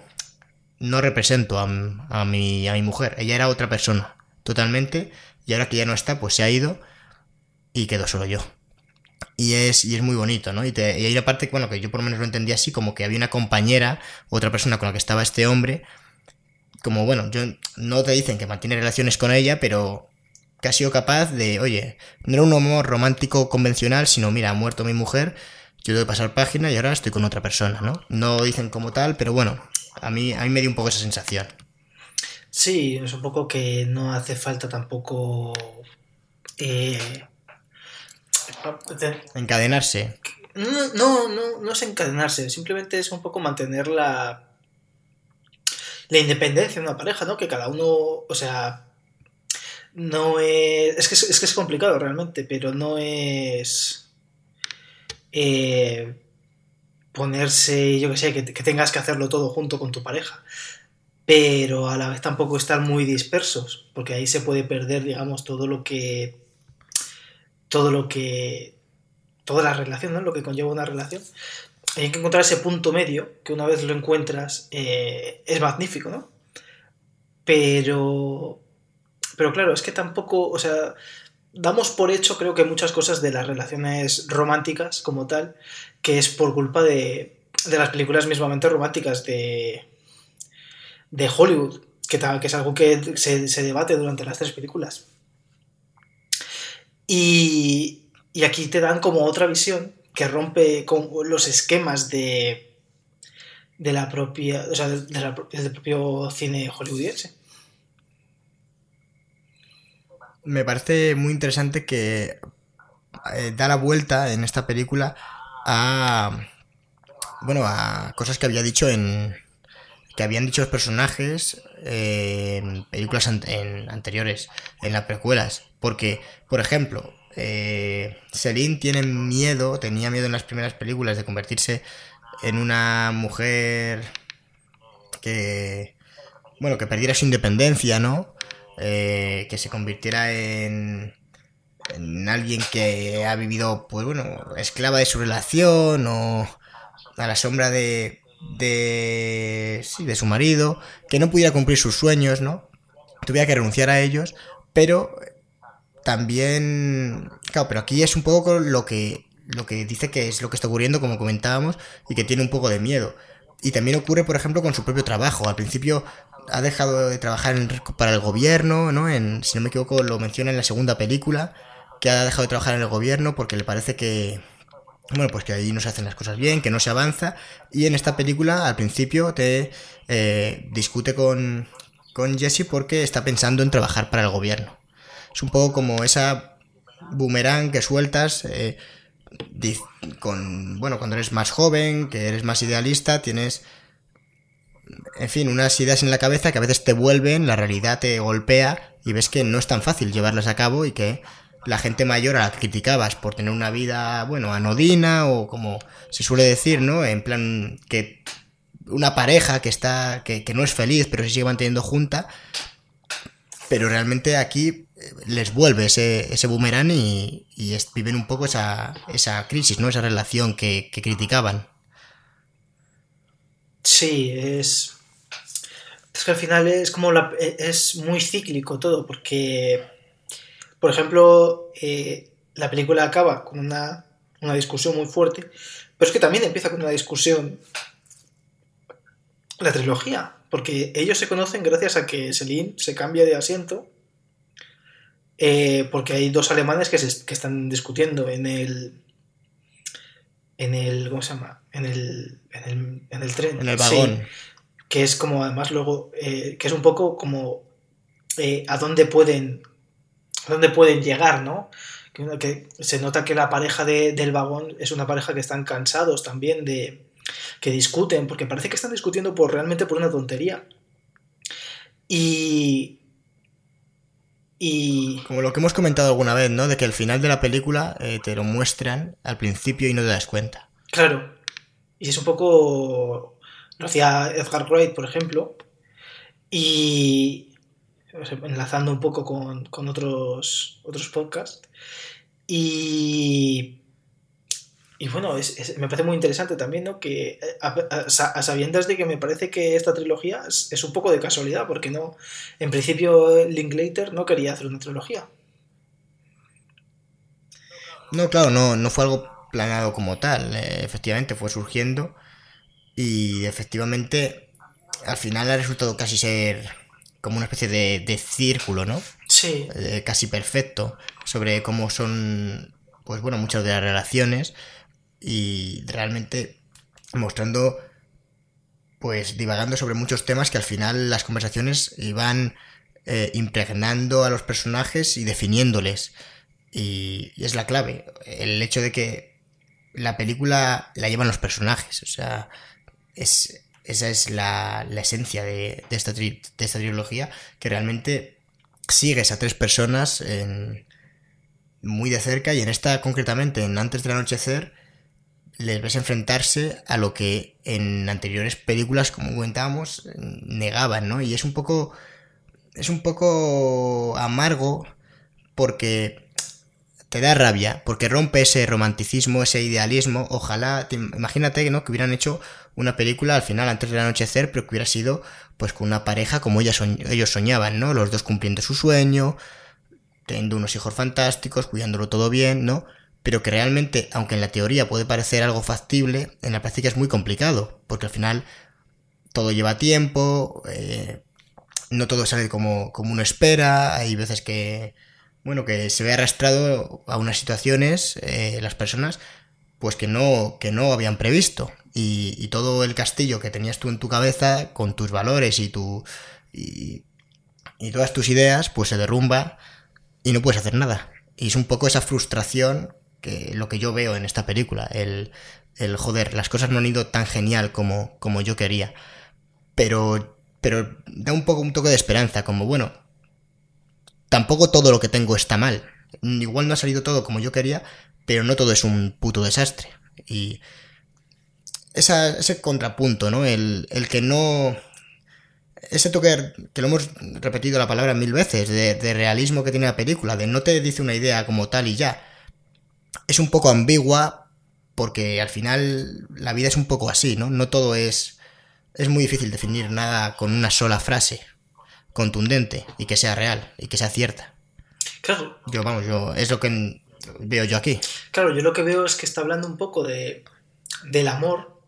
no represento a, a, mi, a mi mujer, ella era otra persona, totalmente, y ahora que ya no está, pues se ha ido y quedo solo yo. Y es, y es muy bonito, ¿no? Y, te, y hay una parte, bueno, que yo por lo menos lo entendía así, como que había una compañera, otra persona con la que estaba este hombre, como, bueno, yo no te dicen que mantiene relaciones con ella, pero que ha sido capaz de, oye, no era un amor romántico convencional, sino, mira, ha muerto mi mujer, yo debo pasar página y ahora estoy con otra persona, ¿no? No dicen como tal, pero bueno, a mí, a mí me dio un poco esa sensación. Sí, es un poco que no hace falta tampoco... Eh, encadenarse. No, no, no, no es encadenarse, simplemente es un poco mantener la, la independencia de una pareja, ¿no? Que cada uno, o sea, no es... Es que es, que es complicado realmente, pero no es... Eh, ponerse, yo que sé, que, tengas que hacerlo todo junto con tu pareja. Pero a la vez tampoco estar muy dispersos, porque ahí se puede perder, digamos, todo lo que. Todo lo que. Toda la relación, ¿no? Lo que conlleva una relación. Hay que encontrar ese punto medio, que una vez lo encuentras, eh, es magnífico, ¿no? Pero. Pero claro, es que tampoco. O sea, damos por hecho, creo que muchas cosas de las relaciones románticas como tal, que es por culpa de, de las películas mismamente románticas de, de Hollywood, que, es algo que se, se, debate durante las tres películas. Y, y, aquí te dan como otra visión que rompe con los esquemas de, de la propia, o sea, de del propio cine hollywoodiense. Me parece muy interesante que eh, da la vuelta en esta película a bueno a cosas que había dicho en que habían dicho los personajes en películas en anteriores en las precuelas. Porque por ejemplo eh, Celine tiene miedo tenía miedo en las primeras películas de convertirse en una mujer que bueno que perdiera su independencia no eh, que se convirtiera en en alguien que ha vivido, pues bueno, esclava de su relación o a la sombra de, de, de su marido, que no pudiera cumplir sus sueños, ¿no? Tuviera que renunciar a ellos, pero también, claro, pero aquí es un poco lo que, lo que dice que es lo que está ocurriendo, como comentábamos, y que tiene un poco de miedo. Y también ocurre, por ejemplo, con su propio trabajo. Al principio ha dejado de trabajar para el gobierno, ¿no? En, si no me equivoco, lo menciona en la segunda película que ha dejado de trabajar en el gobierno porque le parece que, bueno, pues que ahí no se hacen las cosas bien, que no se avanza. Y en esta película, al principio, te eh, discute con, con Jesse porque está pensando en trabajar para el gobierno. Es un poco como esa boomerang que sueltas. Eh, con, bueno, cuando eres más joven, que eres más idealista, tienes, en fin, unas ideas en la cabeza que a veces te vuelven, la realidad te golpea y ves que no es tan fácil llevarlas a cabo y que la gente mayor a la que criticabas por tener una vida, bueno, anodina o como se suele decir, ¿no? En plan que una pareja que está, que, no es feliz, pero se sigue manteniendo junta, pero realmente aquí eh, les vuelve ese, ese boomerang y, viven un poco esa, esa crisis, ¿no? Esa relación que, que criticaban. Sí, es... Es que al final es como la, es muy cíclico todo, porque por ejemplo, eh, la película acaba con una, discusión muy fuerte, pero es que también empieza con una discusión la trilogía, porque ellos se conocen gracias a que Celine se cambia de asiento, eh, porque hay dos alemanes que, que están discutiendo en el, en el, ¿cómo se llama? En el, en el, tren. En el vagón. que es como, además, luego, eh, que es un poco como a dónde pueden dónde pueden llegar, ¿no? Que, se nota que la pareja del vagón es una pareja que están cansados también de que discuten, porque parece que están discutiendo por realmente por una tontería. Y y... Como lo que hemos comentado alguna vez, ¿no? De que el final de la película eh, te lo muestran al principio y no te das cuenta. Claro. Y es un poco... Lo hacía Edgar Wright, por ejemplo. Y... Enlazando un poco con, con otros, otros podcasts. Y y bueno, me parece muy interesante también, ¿no? Que a, sabiendas de que me parece que esta trilogía es, un poco de casualidad, porque no, en principio Linklater no quería hacer una trilogía. No, claro, no, no fue algo planeado como tal. Eh, efectivamente, fue surgiendo y efectivamente al final ha resultado casi ser como una especie de, círculo, ¿no? Sí. Eh, casi perfecto sobre cómo son, pues bueno, muchas de las relaciones y realmente mostrando, pues divagando sobre muchos temas que al final las conversaciones iban eh, impregnando a los personajes y definiéndoles. Y, es la clave, el hecho de que la película la llevan los personajes, o sea, es, esa es la, la esencia de, de, esta de esta trilogía, que realmente sigues a tres personas en, muy de cerca y en esta concretamente, en Antes del Anochecer, les ves enfrentarse a lo que en anteriores películas, como comentábamos, negaban, ¿no? Y es un poco. Es un poco amargo porque te da rabia, porque rompe ese romanticismo, ese idealismo. Ojalá, imagínate ¿no? que hubieran hecho una película al final, antes del anochecer, pero que hubiera sido pues con una pareja como ellos soñaban, ¿no? Los dos cumpliendo su sueño, teniendo unos hijos fantásticos, cuidándolo todo bien, ¿no? pero que realmente, aunque en la teoría puede parecer algo factible, en la práctica es muy complicado, porque al final todo lleva tiempo, eh, no todo sale como, como uno espera, hay veces que, bueno, que se ve arrastrado a unas situaciones, eh, las personas, pues que no, que no habían previsto. Y, todo el castillo que tenías tú en tu cabeza, con tus valores y tu. y, y todas tus ideas, pues se derrumba y no puedes hacer nada. Y es un poco esa frustración que lo que yo veo en esta película. El, el joder, las cosas no han ido tan genial como, como yo quería. Pero, pero da un poco un toque de esperanza, como bueno, tampoco todo lo que tengo está mal. Igual no ha salido todo como yo quería, pero no todo es un puto desastre. Y ese contrapunto, ¿no? El, el que no... Ese toque, que lo hemos repetido la palabra mil veces, de, de realismo que tiene la película, de no te dice una idea como tal y ya, es un poco ambigua porque al final la vida es un poco así, ¿no? No todo es... Es muy difícil definir nada con una sola frase contundente y que sea real y que sea cierta. Claro. Yo, vamos, yo, es lo que veo yo aquí. Claro, yo lo que veo es que está hablando un poco de, del amor.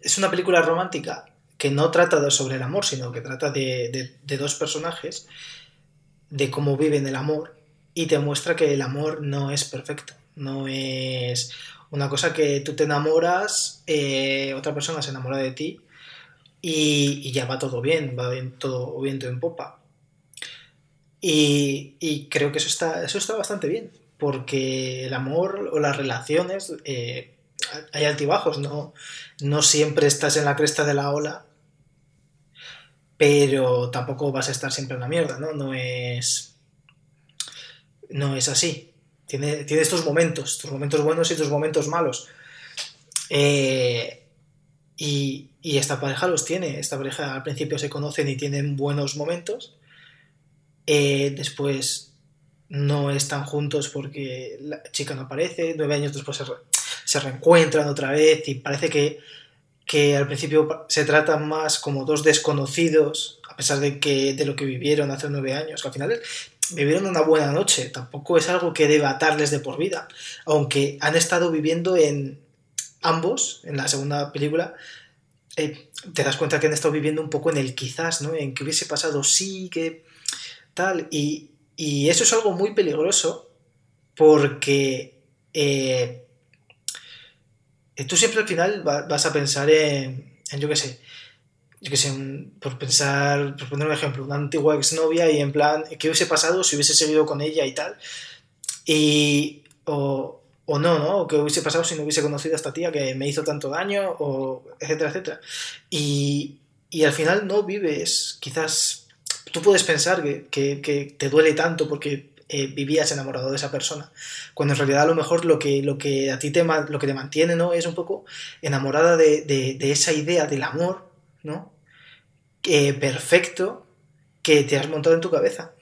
Es una película romántica que no trata sobre el amor, sino que trata de, de dos personajes, de cómo viven el amor y te muestra que el amor no es perfecto no es una cosa que tú te enamoras, eh, otra persona se enamora de ti y, ya va todo bien, va bien, todo viento en popa. Y, creo que eso está, eso está bastante bien, porque el amor o las relaciones, eh, hay altibajos, ¿no? no siempre estás en la cresta de la ola, pero tampoco vas a estar siempre en la mierda, ¿no? No es, no es así. Tiene, estos momentos, tus momentos buenos y tus momentos malos. Eh, y, esta pareja los tiene. Esta pareja al principio se conocen y tienen buenos momentos. Eh, después no están juntos porque la chica no aparece. Nueve años después se, reencuentran otra vez y parece que, que, al principio se tratan más como dos desconocidos, a pesar de, que, de lo que vivieron hace nueve años. Que al final vivieron una buena noche, tampoco es algo que deba atarles de por vida, aunque han estado viviendo en ambos, en la segunda película, eh, te das cuenta que han estado viviendo un poco en el quizás, ¿no? En que hubiese pasado sí, que tal, y, eso es algo muy peligroso porque eh, tú siempre al final vas a pensar en, yo qué sé, yo que sé, por pensar, por poner un ejemplo, una antigua exnovia y en plan, ¿qué hubiese pasado si hubiese seguido con ella y tal? Y, o no, ¿no? O qué hubiese pasado si no hubiese conocido a esta tía que me hizo tanto daño, o etcétera, etcétera. Y, y al final no vives, quizás tú puedes pensar que, que- que te duele tanto porque eh, vivías enamorado de esa persona, cuando en realidad a lo mejor lo que, lo que a ti te, lo que te mantiene, ¿no? Es un poco enamorada de, de- de esa idea del amor, ¿no? Que perfecto que te has montado en tu cabeza.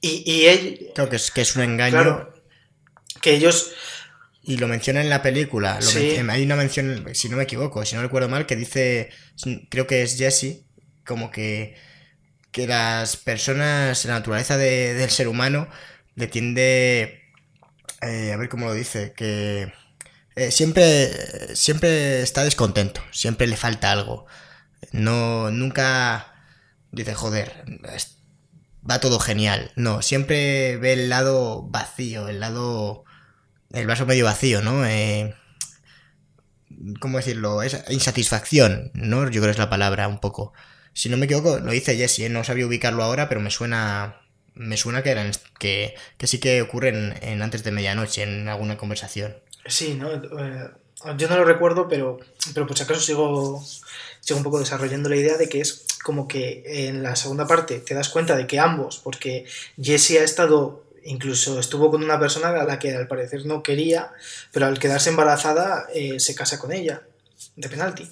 Y, y él, Creo que es, que es un engaño. claro, que ellos Y lo menciona en la película. Lo Sí. menciona- hay una mención, si no me equivoco, si no recuerdo mal, que dice, creo que es Jesse, como que, que las personas, la naturaleza de- del ser humano le tiende, eh, a ver cómo lo dice, que eh, siempre, siempre está descontento, siempre le falta algo. No, nunca dice, joder, va todo genial. No, siempre ve el lado vacío, el lado el vaso medio vacío, ¿no? Eh, ¿Cómo decirlo? Esa insatisfacción, ¿no? Yo creo que es la palabra un poco. Si no me equivoco, lo dice Jesse, ¿eh? no sabía ubicarlo ahora, pero me suena. Me suena que, eran, que, que sí que ocurre en, antes de medianoche, en alguna conversación. Sí, ¿no? Eh, yo no lo recuerdo, pero, pero por si acaso sigo, sigo un poco desarrollando la idea de que es como que en la segunda parte te das cuenta de que ambos, porque Jessie ha estado, incluso estuvo con una persona a la que al parecer no quería, pero al quedarse embarazada eh, se casa con ella, de penalti.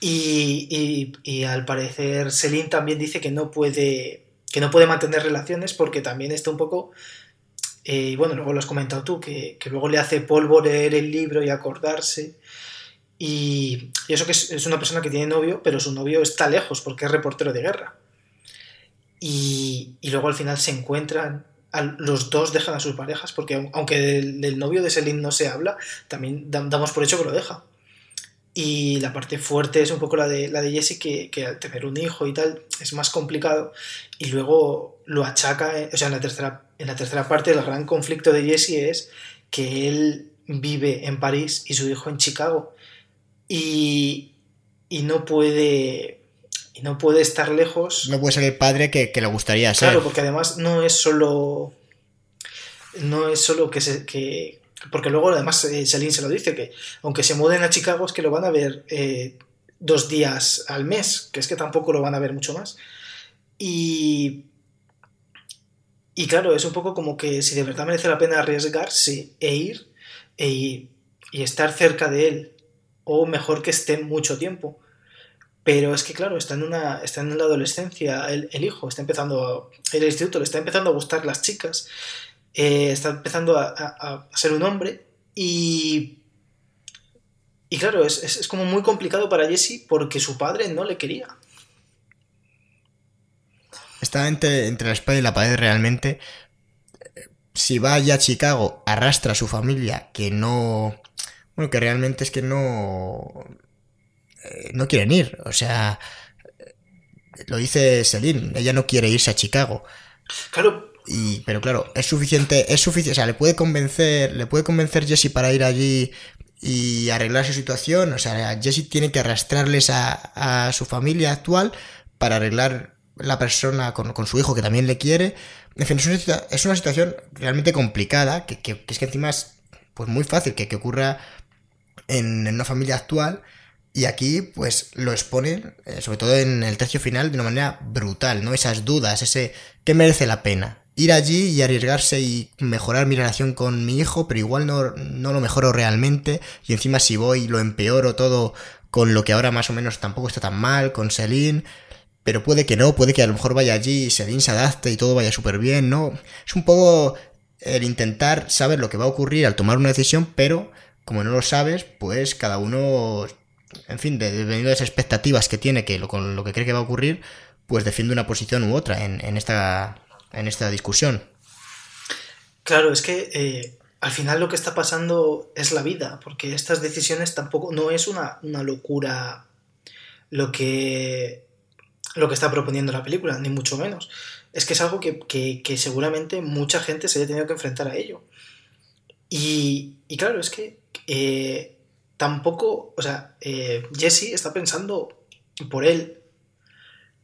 Y, al parecer Celine también dice que no puede, que no puede mantener relaciones porque también está un poco eh, y bueno, luego lo has comentado tú, que, luego le hace polvo leer el libro y acordarse. Y, eso que es, una persona que tiene novio, pero su novio está lejos porque es reportero de guerra. Y, luego al final se encuentran, los dos dejan a sus parejas, porque aun- aunque del, novio de Celine no se habla, también dam- damos por hecho que lo deja. Y la parte fuerte es un poco la de, la de Jessie, que, que al tener un hijo y tal es más complicado. Y luego lo achaca, eh, o sea, en la tercera, en la tercera parte el gran conflicto de Jesse es que él vive en París y su hijo en Chicago. Y, y no puede y no puede estar lejos. No puede ser el padre que, que le gustaría ser. Claro, porque además no es solo. No es solo que se. Que, porque luego además eh, Celine se lo dice, que aunque se muden a Chicago es que lo van a ver eh, dos días al mes, que es que tampoco lo van a ver mucho más. Y. Y claro, es un poco como que si de verdad merece la pena arriesgarse e ir e, y estar cerca de él, o mejor que esté mucho tiempo. Pero es que, claro, está en, una, está en la adolescencia el, hijo, está empezando el instituto, le está empezando a gustar las chicas, eh, está empezando a, a, a, ser un hombre y, y claro, es, es, es, como muy complicado para Jesse porque su padre no le quería. Está entre, entre la espada y la pared realmente. Si va ya a Chicago, arrastra a su familia que no... Bueno, que realmente es que no no quieren ir. O sea, lo dice Celine, ella no quiere irse a Chicago. Claro. Y, pero claro, es suficiente, es suficiente, o sea, le puede convencer, le puede convencer Jesse para ir allí y arreglar su situación. O sea, Jesse tiene que arrastrarles a, a su familia actual para arreglar la persona con, con, su hijo que también le quiere. En fin, es una, es una situación realmente complicada, que, que, que, es que encima es pues muy fácil que, que ocurra en, en una familia actual. Y aquí, pues, lo exponen, eh, sobre todo en el tercio final, de una manera brutal, ¿no? Esas dudas, ese ¿qué merece la pena? Ir allí y arriesgarse y mejorar mi relación con mi hijo, pero igual no, no lo mejoro realmente. Y encima si voy lo empeoro todo con lo que ahora más o menos tampoco está tan mal, con Celine. Pero puede que no, puede que a lo mejor vaya allí y Celine se adapte y todo vaya súper bien, ¿no? Es un poco el intentar saber lo que va a ocurrir al tomar una decisión, pero como no lo sabes, pues cada uno en fin, de, dependiendo de las expectativas que tiene, que lo, con lo que cree que va a ocurrir, pues defiende una posición u otra en, en esta, en esta discusión. Claro, es que eh, al final lo que está pasando es la vida, porque estas decisiones tampoco, no es una, una locura lo que, lo que está proponiendo la película, ni mucho menos. Es que es algo que, que, que seguramente mucha gente se haya tenido que enfrentar a ello. Y, y claro, es que... Eh, tampoco, o sea, eh, Jesse está pensando por él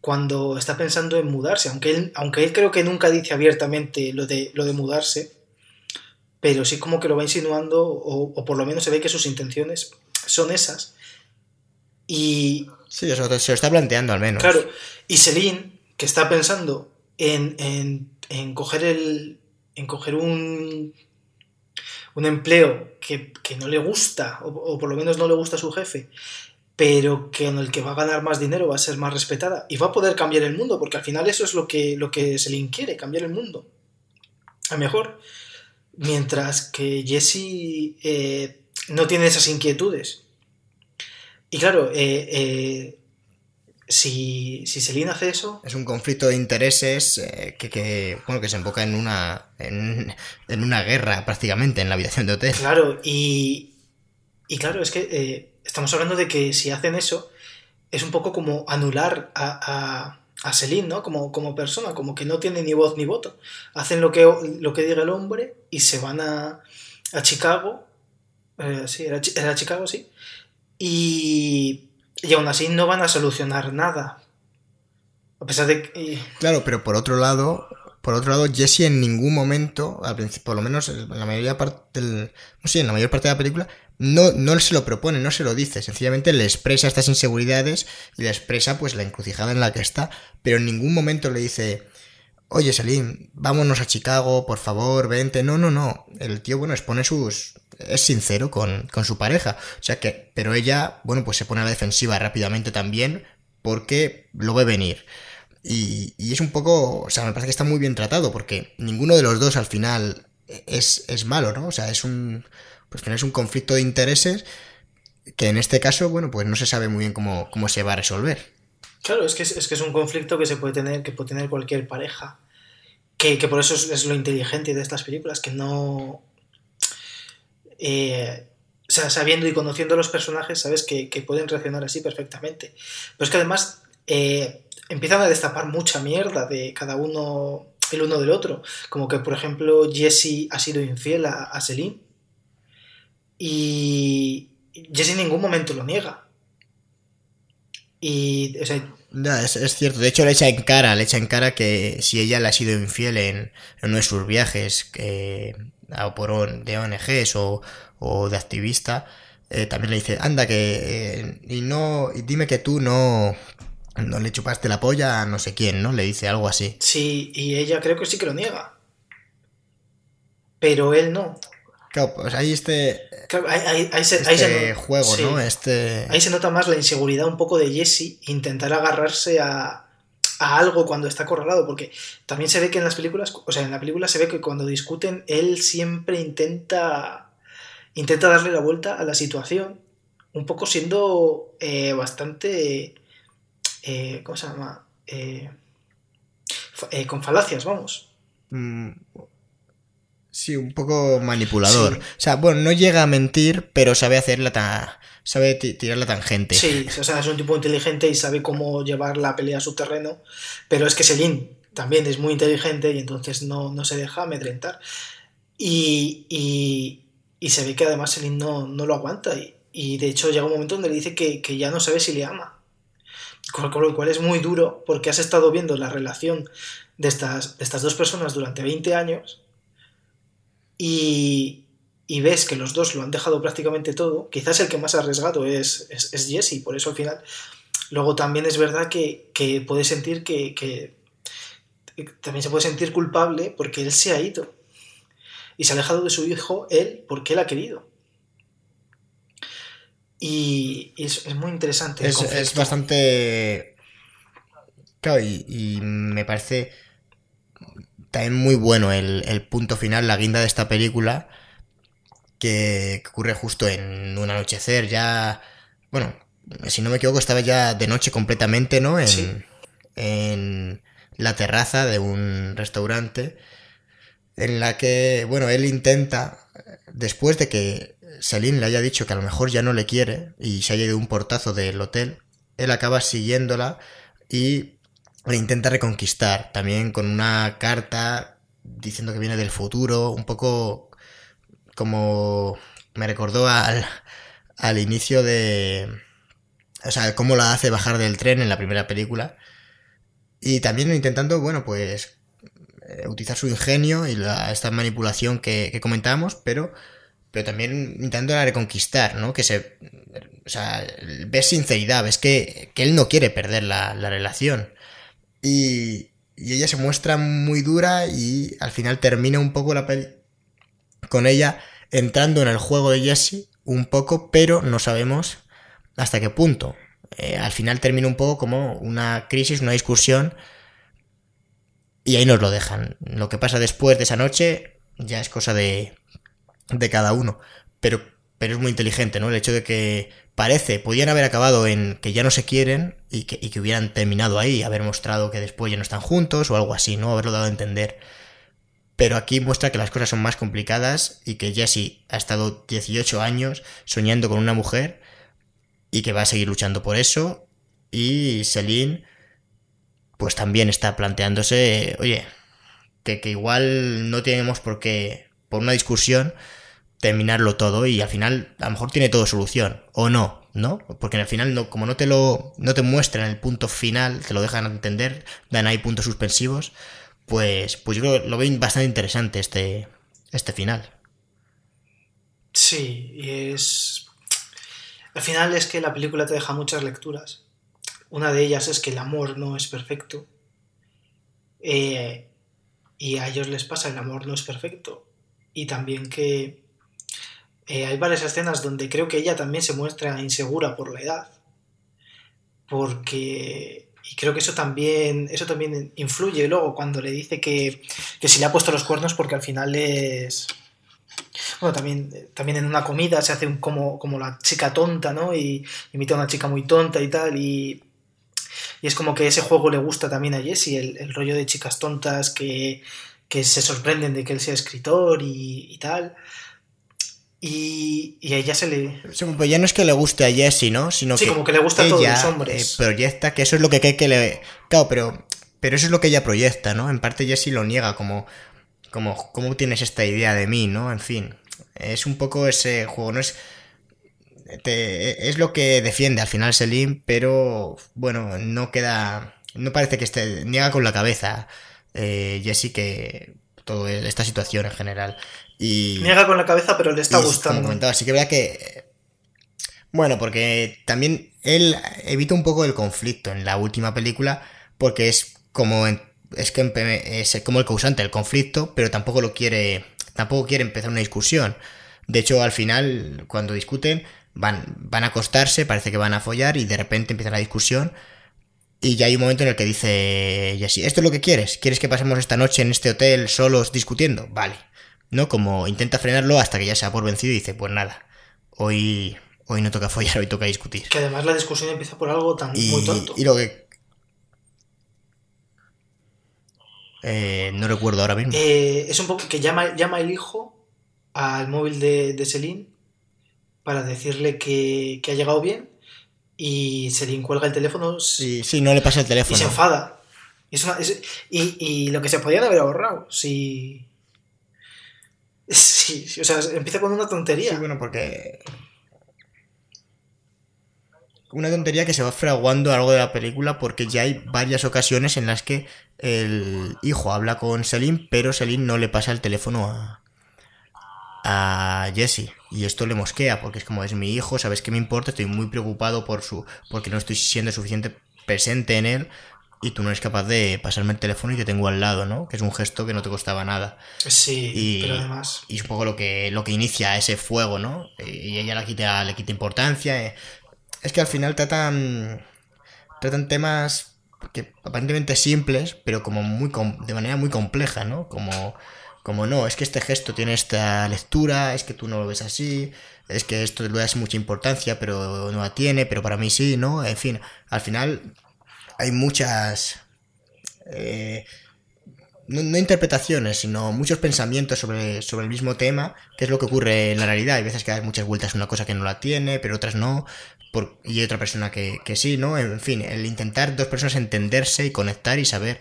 cuando está pensando en mudarse, aunque él, aunque él creo que nunca dice abiertamente lo de, lo de mudarse, pero sí como que lo va insinuando o, o por lo menos se ve que sus intenciones son esas. Y... Sí, eso se lo está planteando al menos. Claro, y Celine, que está pensando en, en, en coger el... en coger un un empleo que, que no le gusta, o, por lo menos no le gusta a su jefe, pero que en el que va a ganar más dinero, va a ser más respetada y va a poder cambiar el mundo, porque al final eso es lo que, lo que se le inquiere, cambiar el mundo. A mejor. Mientras que Jesse eh, no tiene esas inquietudes. Y claro, eh, eh, si, si Celine hace eso... Es un conflicto de intereses eh, que, que, bueno, que se enfoca en una, en, en, una guerra prácticamente en la habitación de hotel. Claro, y, y claro, es que eh, estamos hablando de que si hacen eso, es un poco como anular a, a, a Celine, ¿no? Como, como persona, como que no tiene ni voz ni voto. Hacen lo que, lo que diga el hombre y se van a, a Chicago. Eh, sí, era, era Chicago, sí. Y y aún así no van a solucionar nada. A pesar de que... Claro, pero por otro lado, por otro lado, Jesse en ningún momento, al por lo menos en la mayoría parte del, en la mayor parte de la película, no, no se lo propone, no se lo dice, sencillamente le expresa estas inseguridades y le expresa pues la encrucijada en la que está, pero en ningún momento le dice, oye Salim, vámonos a Chicago, por favor, vente, no, no, no, el tío, bueno, expone sus, es sincero con, con, su pareja. O sea que, pero ella, bueno, pues se pone a la defensiva rápidamente también porque lo ve venir. Y, y, es un poco, o sea, me parece que está muy bien tratado porque ninguno de los dos al final es, es malo, ¿no? O sea, es un, pues es un conflicto de intereses que en este caso, bueno, pues no se sabe muy bien cómo, cómo se va a resolver. Claro, es que es, que es un conflicto que se puede tener, que puede tener cualquier pareja. Que, que por eso es, es lo inteligente de estas películas, que no, eh, o sea, sabiendo y conociendo los personajes, sabes que, que, pueden reaccionar así perfectamente. Pero es que además eh, empiezan a destapar mucha mierda de cada uno, el uno del otro. Como que, por ejemplo, Jesse ha sido infiel a, a Celine. Y Jesse en ningún momento lo niega. Y, o sea, es, es, cierto. De hecho, le echa en cara, le echa en cara que si ella le ha sido infiel en, en uno de sus viajes, que por de ONGs o, o de activista, eh, también le dice, anda que eh, y no y dime que tú no no le chupaste la polla a no sé quién, ¿no? Le dice algo así. Sí, y ella creo que sí que lo niega. Pero él no. Claro, pues ahí este. Claro, ahí, ahí, ahí, se, este ahí se, juego, sí. ¿no? Este. Ahí se nota más la inseguridad un poco de Jesse intentar agarrarse a, a algo cuando está acorralado, porque también se ve que en las películas, o sea, en la película se ve que cuando discuten, él siempre intenta intenta darle la vuelta a la situación, un poco siendo eh, bastante, eh, ¿cómo se llama? Eh, con falacias, vamos. Mm. Sí, un poco manipulador. Sí. O sea, bueno, no llega a mentir, pero sabe hacerla tan sabe tirar la tangente. Sí, o sea, es un tipo inteligente y sabe cómo llevar la pelea a su terreno, pero es que Selin también es muy inteligente y entonces no, no se deja amedrentar. Y, y, y, se ve que además Selin no, no lo aguanta y, y, de hecho llega un momento donde le dice que, que ya no sabe si le ama. Con, lo cual es muy duro porque has estado viendo la relación de estas, de estas dos personas durante 20 años y, y ves que los dos lo han dejado prácticamente todo, quizás el que más ha arriesgado es, es, es Jesse, por eso al final. Luego también es verdad que, que puede sentir que, que, También se puede sentir culpable porque él se ha ido. Y se ha alejado de su hijo él porque él ha querido. Y, y es, es, muy interesante. Es, es bastante. Claro, y, y, me parece también muy bueno el, el punto final, la guinda de esta película que, ocurre justo en un anochecer, ya, bueno, si no me equivoco, estaba ya de noche completamente, ¿no? En, sí. en la terraza de un restaurante, en la que, bueno, él intenta, después de que Celine le haya dicho que a lo mejor ya no le quiere y se haya ido un portazo del hotel, él acaba siguiéndola y le intenta reconquistar, también con una carta diciendo que viene del futuro, un poco como me recordó al, al inicio de, O sea, cómo la hace bajar del tren en la primera película. Y también intentando, bueno, pues eh, utilizar su ingenio y esta manipulación que, que comentábamos, pero, pero también intentando la reconquistar, ¿no? Que se... O sea, ves sinceridad, ves que, que él no quiere perder la, la relación. Y, y ella se muestra muy dura y al final termina un poco la peli con ella entrando en el juego de Jesse un poco, pero no sabemos hasta qué punto. Eh, al final termina un poco como una crisis, una discusión y ahí nos lo dejan. Lo que pasa después de esa noche ya es cosa de, de cada uno. Pero, pero es muy inteligente, ¿no? El hecho de que parece, podían haber acabado en que ya no se quieren y que, y que hubieran terminado ahí, haber mostrado que después ya no están juntos o algo así, ¿no? Haberlo dado a entender. Pero aquí muestra que las cosas son más complicadas y que Jesse ha estado 18 años soñando con una mujer y que va a seguir luchando por eso. Y Celine, pues también está planteándose, oye, que, que igual no tenemos por qué, por una discusión, terminarlo todo y al final a lo mejor tiene todo solución o no, ¿no? Porque al final no, como no te lo no te muestran el punto final, te lo dejan entender, dan ahí puntos suspensivos, pues pues yo creo que lo veo bastante interesante este este final. Sí, y es al final es que la película te deja muchas lecturas. Una de ellas es que el amor no es perfecto. Eh, y a ellos les pasa, el amor no es perfecto. Y también que eh, hay varias escenas donde creo que ella también se muestra insegura por la edad. Porque. Y creo que eso también. Eso también influye luego cuando le dice que, que si le ha puesto los cuernos porque al final es. Bueno, también, también en una comida se hace como, como la chica tonta, ¿no? Y imita a una chica muy tonta y tal. Y, es como que ese juego le gusta también a Jesse, el, rollo de chicas tontas que, que, se sorprenden de que él sea escritor y tal. Y, y, a ella se le. Pues ya no es que le guste a Jesse, ¿no? Sino sí, que como que le gusta ella a todos los hombres. Eh, proyecta que eso es lo que cree que le. Claro, pero. Pero eso es lo que ella proyecta, ¿no? En parte Jesse lo niega, como. Como, ¿cómo tienes esta idea de mí, no? En fin. Es un poco ese juego, no es. Te, es lo que defiende al final Selim, pero bueno, no queda. No parece que esté. Niega con la cabeza eh, Jesse que. Toda esta situación en general. Y, Niega con la cabeza, pero le está gustando. Comentaba, sí que verdad que. Bueno, porque también él evita un poco el conflicto en la última película, porque es como. Es que es como el causante del conflicto, pero tampoco lo quiere. Tampoco quiere empezar una discusión. De hecho, al final, cuando discuten, van, van a acostarse, parece que van a follar, y de repente empieza la discusión. Y ya hay un momento en el que dice Jesse, ¿esto es lo que quieres? ¿Quieres que pasemos esta noche en este hotel solos discutiendo? Vale. ¿No? Como intenta frenarlo hasta que ya se ha por vencido y dice, pues nada, hoy, hoy no toca follar, hoy toca discutir. Que además la discusión empieza por algo tan y, muy tonto. Y lo que... Eh, no recuerdo ahora mismo. Eh, es un poco que llama, llama el hijo al móvil de, de Celine para decirle que, que, ha llegado bien y Celine cuelga el teléfono. Sí, sí, no le pasa el teléfono. Y se enfada. Es una, es, y, y, lo que se podían haber ahorrado si, Sí, o sea, empieza con una tontería. Sí, bueno, porque. Una tontería que se va fraguando a lo largo de la película porque ya hay varias ocasiones en las que el hijo habla con Selim, pero Selim no le pasa el teléfono a, a Jesse. Y esto le mosquea porque es como es mi hijo, sabes qué me importa, estoy muy preocupado por su. porque no estoy siendo suficiente presente en él y tú no eres capaz de pasarme el teléfono y te tengo al lado, ¿no? Que es un gesto que no te costaba nada. Sí, y, pero además... Y es un poco lo que, lo que inicia ese fuego, ¿no? Y ella le quita, le quita importancia. Es que al final tratan, tratan temas que aparentemente simples, pero como muy de manera muy compleja, ¿no? Como, como no, es que este gesto tiene esta lectura, es que tú no lo ves así, es que esto le das mucha importancia, pero no la tiene, pero para mí sí, ¿no? En fin, al final hay muchas... Eh, no, interpretaciones, sino muchos pensamientos sobre, sobre, el mismo tema, que es lo que ocurre en la realidad. Hay veces que hay muchas vueltas una cosa que no la tiene, pero otras no, y hay otra persona que, que, sí, ¿no? En fin, el intentar dos personas entenderse y conectar y saber,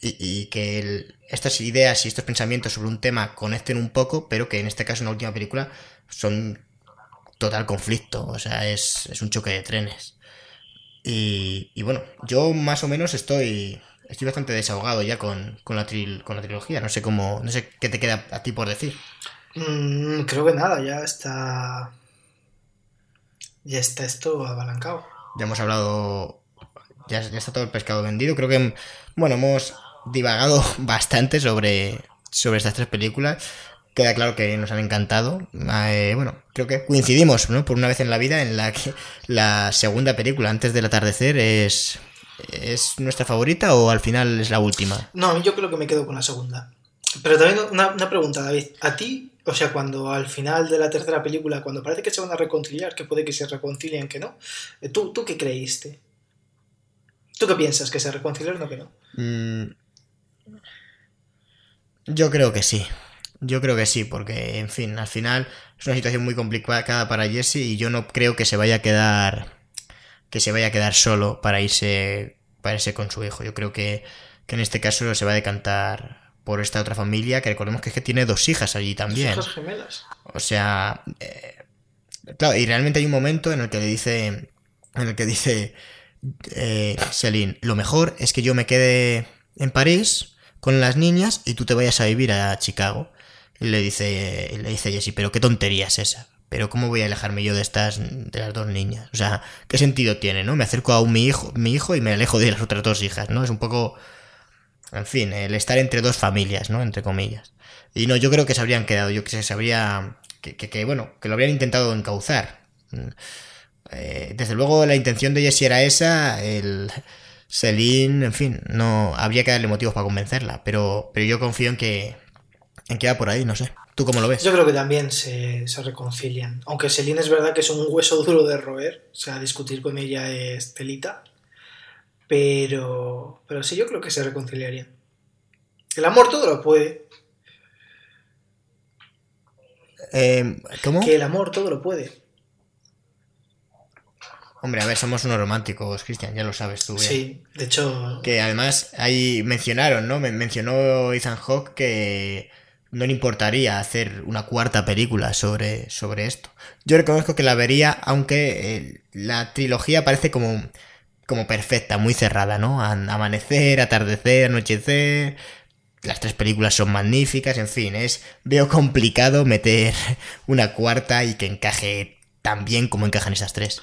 y, que estas ideas y estos pensamientos sobre un tema conecten un poco, pero que en este caso en la última película son total conflicto, o sea, es, es un choque de trenes. Y, y bueno, yo más o menos estoy estoy bastante desahogado ya con, con, la, tril, con la trilogía. No sé cómo, no sé qué te queda a ti por decir. Mm, creo que nada, ya está. Ya está esto abalancado. Ya hemos hablado. Ya, ya está todo el pescado vendido. Creo que, bueno, hemos divagado bastante sobre, sobre estas tres películas. Queda claro que nos han encantado. Eh, bueno, creo que coincidimos, ¿no? Por una vez en la vida en la que la segunda película, antes del atardecer, es, es nuestra favorita o al final es la última. No, yo creo que me quedo con la segunda. Pero también una, una pregunta, David. ¿A ti, o sea, cuando al final de la tercera película, cuando parece que se van a reconciliar, que puede que se reconcilien, que no, eh, ¿tú, tú qué creíste? ¿Tú qué piensas? ¿Que se reconciliaron o que no? Mm, yo creo que sí. Yo creo que sí, porque, en fin, al final es una situación muy complicada para Jesse y yo no creo que se vaya a quedar que se vaya a quedar solo para irse para irse con su hijo. Yo creo que, que en este caso se va a decantar por esta otra familia, que recordemos que es que tiene dos hijas allí también. Dos hijas gemelas. O sea, eh, claro, y realmente hay un momento en el que le dice, en el que dice eh, Celine, lo mejor es que yo me quede en París con las niñas y tú te vayas a vivir a Chicago. Le dice, le dice Jessie, pero qué tontería es esa. Pero ¿cómo voy a alejarme yo de estas, de las dos niñas? O sea, ¿qué sentido tiene, no? Me acerco a un, mi hijo, mi hijo y me alejo de las otras dos hijas, ¿no? Es un poco, en fin, el estar entre dos familias, ¿no? Entre comillas. Y no, yo creo que se habrían quedado, yo que se habría, que, que, bueno, que lo habrían intentado encauzar. Eh, desde luego la intención de Jessie era esa, el Celine, en fin, no habría que darle motivos para convencerla, pero, pero yo confío en que, en que va por ahí, no sé. ¿Tú cómo lo ves? Yo creo que también se, se reconcilian. Aunque Celine es verdad que es un hueso duro de roer, o sea, discutir con ella es telita. Pero, pero sí, yo creo que se reconciliarían. El amor todo lo puede. Eh, ¿Cómo? Que el amor todo lo puede. Hombre, a ver, somos unos románticos, Cristian, ya lo sabes tú. bien. Sí, de hecho, Que además ahí mencionaron, ¿no? Men- Mencionó Ethan Hawke que no le importaría hacer una cuarta película sobre, sobre esto. Yo reconozco que la vería, aunque eh, la trilogía parece como, como perfecta, muy cerrada, ¿no? An- Amanecer, atardecer, anochecer. Las tres películas son magníficas, en fin, es. Veo complicado meter una cuarta y que encaje tan bien como encajan esas tres.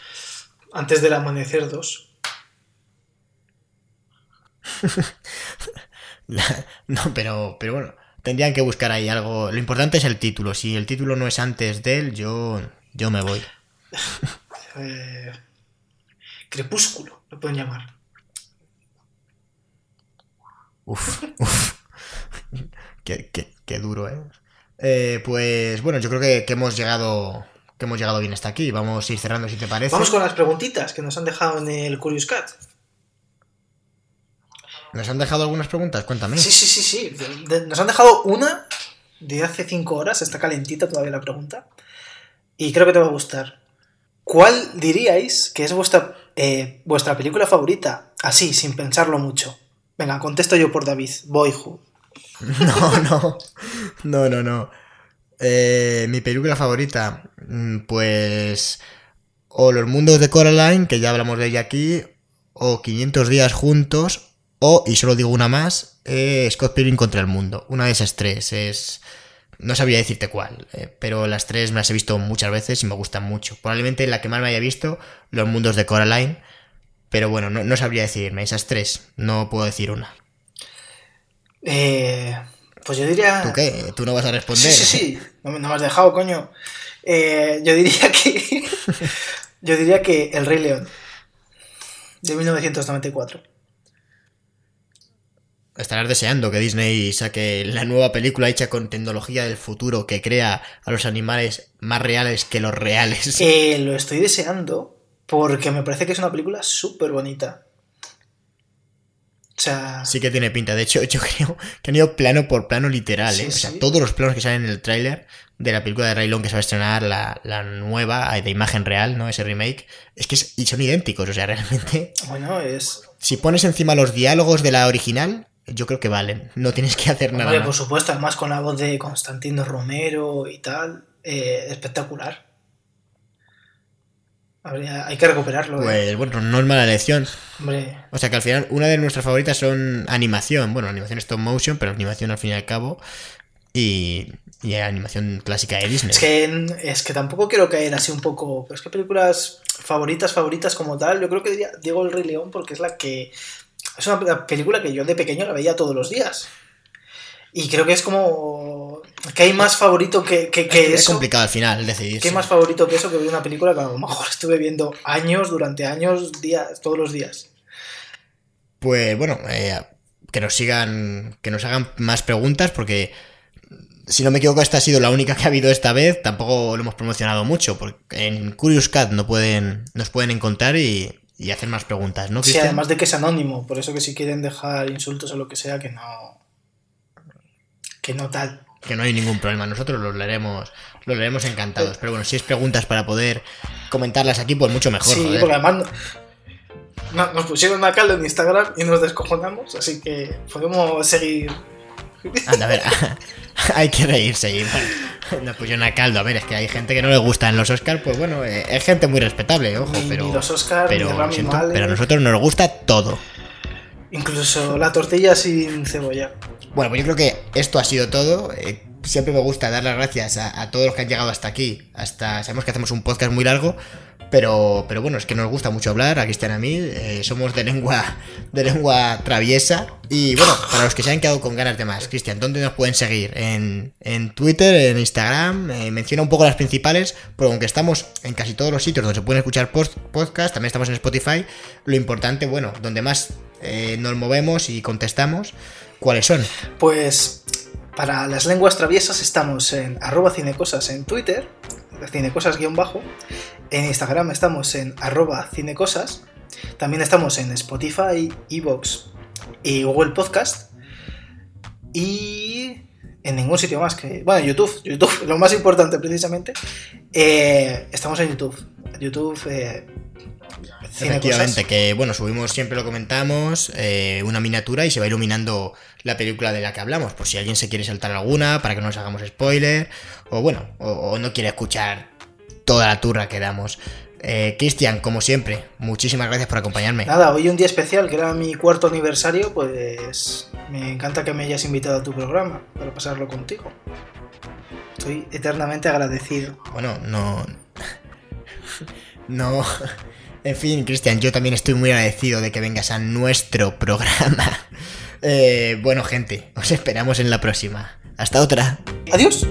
antes del amanecer 2. No, pero, pero bueno, tendrían que buscar ahí algo. Lo importante es el título. Si el título no es antes de él, yo, yo me voy. Eh, crepúsculo, lo pueden llamar. Uf, uf. Qué, qué- qué duro, ¿eh? Eh, Pues bueno, yo creo que, que hemos llegado. Que hemos llegado bien hasta aquí. Vamos a ir cerrando si te parece. Vamos con las preguntitas que nos han dejado en el Curious Cat. ¿Nos han dejado algunas preguntas? Cuéntame. Sí, sí, sí, sí. De- de- nos han dejado una de hace cinco horas, está calentita todavía la pregunta. Y creo que te va a gustar. ¿Cuál diríais que es vuestra, eh, vuestra película favorita? Así, sin pensarlo mucho. Venga, contesto yo por David. Boyhood. No, no. No, no, no. Eh, mi película favorita, mm, pues. O Los Mundos de Coraline, que ya hablamos de ella aquí. O 500 días juntos. O, y solo digo una más, eh, Scott Pilgrim contra el mundo. Una de esas tres es. No sabría decirte cuál, eh, pero las tres me las he visto muchas veces y me gustan mucho. Probablemente la que más me haya visto, Los Mundos de Coraline. Pero bueno, no, no sabría decidirme. Esas tres, no puedo decir una. Eh, pues yo diría... ¿Tú qué? ¿Tú no vas a responder? Sí, sí, sí. No, me- no me has dejado, coño. Eh, yo diría que... yo diría que El Rey León. De 1994. Estarás deseando que Disney saque la nueva película hecha con tecnología del futuro que crea a los animales más reales que los reales. Eh, lo estoy deseando porque me parece que es una película súper bonita. O sea, Sí que tiene pinta. De hecho, yo creo que han ido plano por plano literal. ¿eh? Sí, o sea, sí. todos los planos que salen en el tráiler de la película de Rey León que se va a estrenar, la, la nueva, de imagen real, ¿no? Ese remake. Es que es- y son idénticos. O sea, realmente, bueno, es... si pones encima los diálogos de la original, yo creo que valen. No tienes que hacer nada más. por supuesto, además con la voz de Constantino Romero y tal. eh, espectacular. Habría- hay que recuperarlo. ¿eh? Pues bueno, no es mala elección. Hombre, O sea que al final una de nuestras favoritas son animación. Bueno, animación stop motion, pero animación al fin y al cabo. Y, y animación clásica de Disney. es que, es que tampoco quiero caer así un poco. Pero es que películas favoritas, favoritas como tal, yo creo que diría Diego el Rey León porque es la que. Es una película que yo de pequeño la veía todos los días. Y creo que es como. que hay más favorito que, que, que es eso. complicado al final decidir. ¿Qué más favorito que eso que ver una película que a lo mejor estuve viendo años, durante años, días, todos los días? Pues bueno, eh, que nos sigan, que nos hagan más preguntas porque si no me equivoco esta ha sido la única que ha habido esta vez. Tampoco lo hemos promocionado mucho porque en Curious Cat no pueden, nos pueden encontrar y, y hacer más preguntas, ¿no? Sí, Cristian? además de que es anónimo, por eso que si quieren dejar insultos o lo que sea, que no. que no tal. que no hay ningún problema. Nosotros los leeremos, los leeremos encantados. Pero bueno, si es preguntas para poder comentarlas aquí, pues mucho mejor. sí, joder. porque además no- no- nos pusieron a caldo en Instagram y nos descojonamos, así que podemos seguir. Anda, a ver, hay que reírse y bueno, pusieron a caldo. A ver, es que hay gente que no le gustan los Oscars, pues bueno, eh, es gente muy respetable, ojo, Ni- pero. ni los Oscar, pero, ni lo Rami siento, Malek. pero a nosotros nos gusta todo. Incluso la tortilla sin cebolla. Bueno, pues yo creo que esto ha sido todo. Eh, siempre me gusta dar las gracias a, a todos los que han llegado hasta aquí. Hasta sabemos que hacemos un podcast muy largo, pero, pero bueno, es que nos gusta mucho hablar, a Cristian a mí. eh, somos de lengua, de lengua traviesa. Y bueno, para los que se han quedado con ganas de más, Cristian, ¿dónde nos pueden seguir? En, en Twitter, en Instagram. eh, menciona un poco las principales, pero aunque estamos en casi todos los sitios donde se pueden escuchar post- podcast, también estamos en Spotify. Lo importante, bueno, donde más eh, nos movemos y contestamos, ¿cuáles son? Pues para las lenguas traviesas estamos en arroba cinecosas en Twitter, cinecosas guion bajo. En Instagram estamos en arroba cinecosas. También estamos en Spotify, Evox y Google Podcast. Y en ningún sitio más que... Bueno, YouTube, YouTube, lo más importante precisamente. Eh, estamos en YouTube. YouTube... Eh, que bueno, subimos, siempre lo comentamos, eh, una miniatura y se va iluminando la película de la que hablamos, por si alguien se quiere saltar alguna, para que no nos hagamos spoiler, o bueno, o no quiere escuchar toda la turra que damos. Eh, Cristian, como siempre, muchísimas gracias por acompañarme. Nada, hoy un día especial, que era mi cuarto aniversario, pues me encanta que me hayas invitado a tu programa para pasarlo contigo. Estoy eternamente agradecido. Bueno, no... No... En fin, Cristian, yo también estoy muy agradecido de que vengas a nuestro programa. Eh, bueno, gente, os esperamos en la próxima. Hasta otra. Adiós.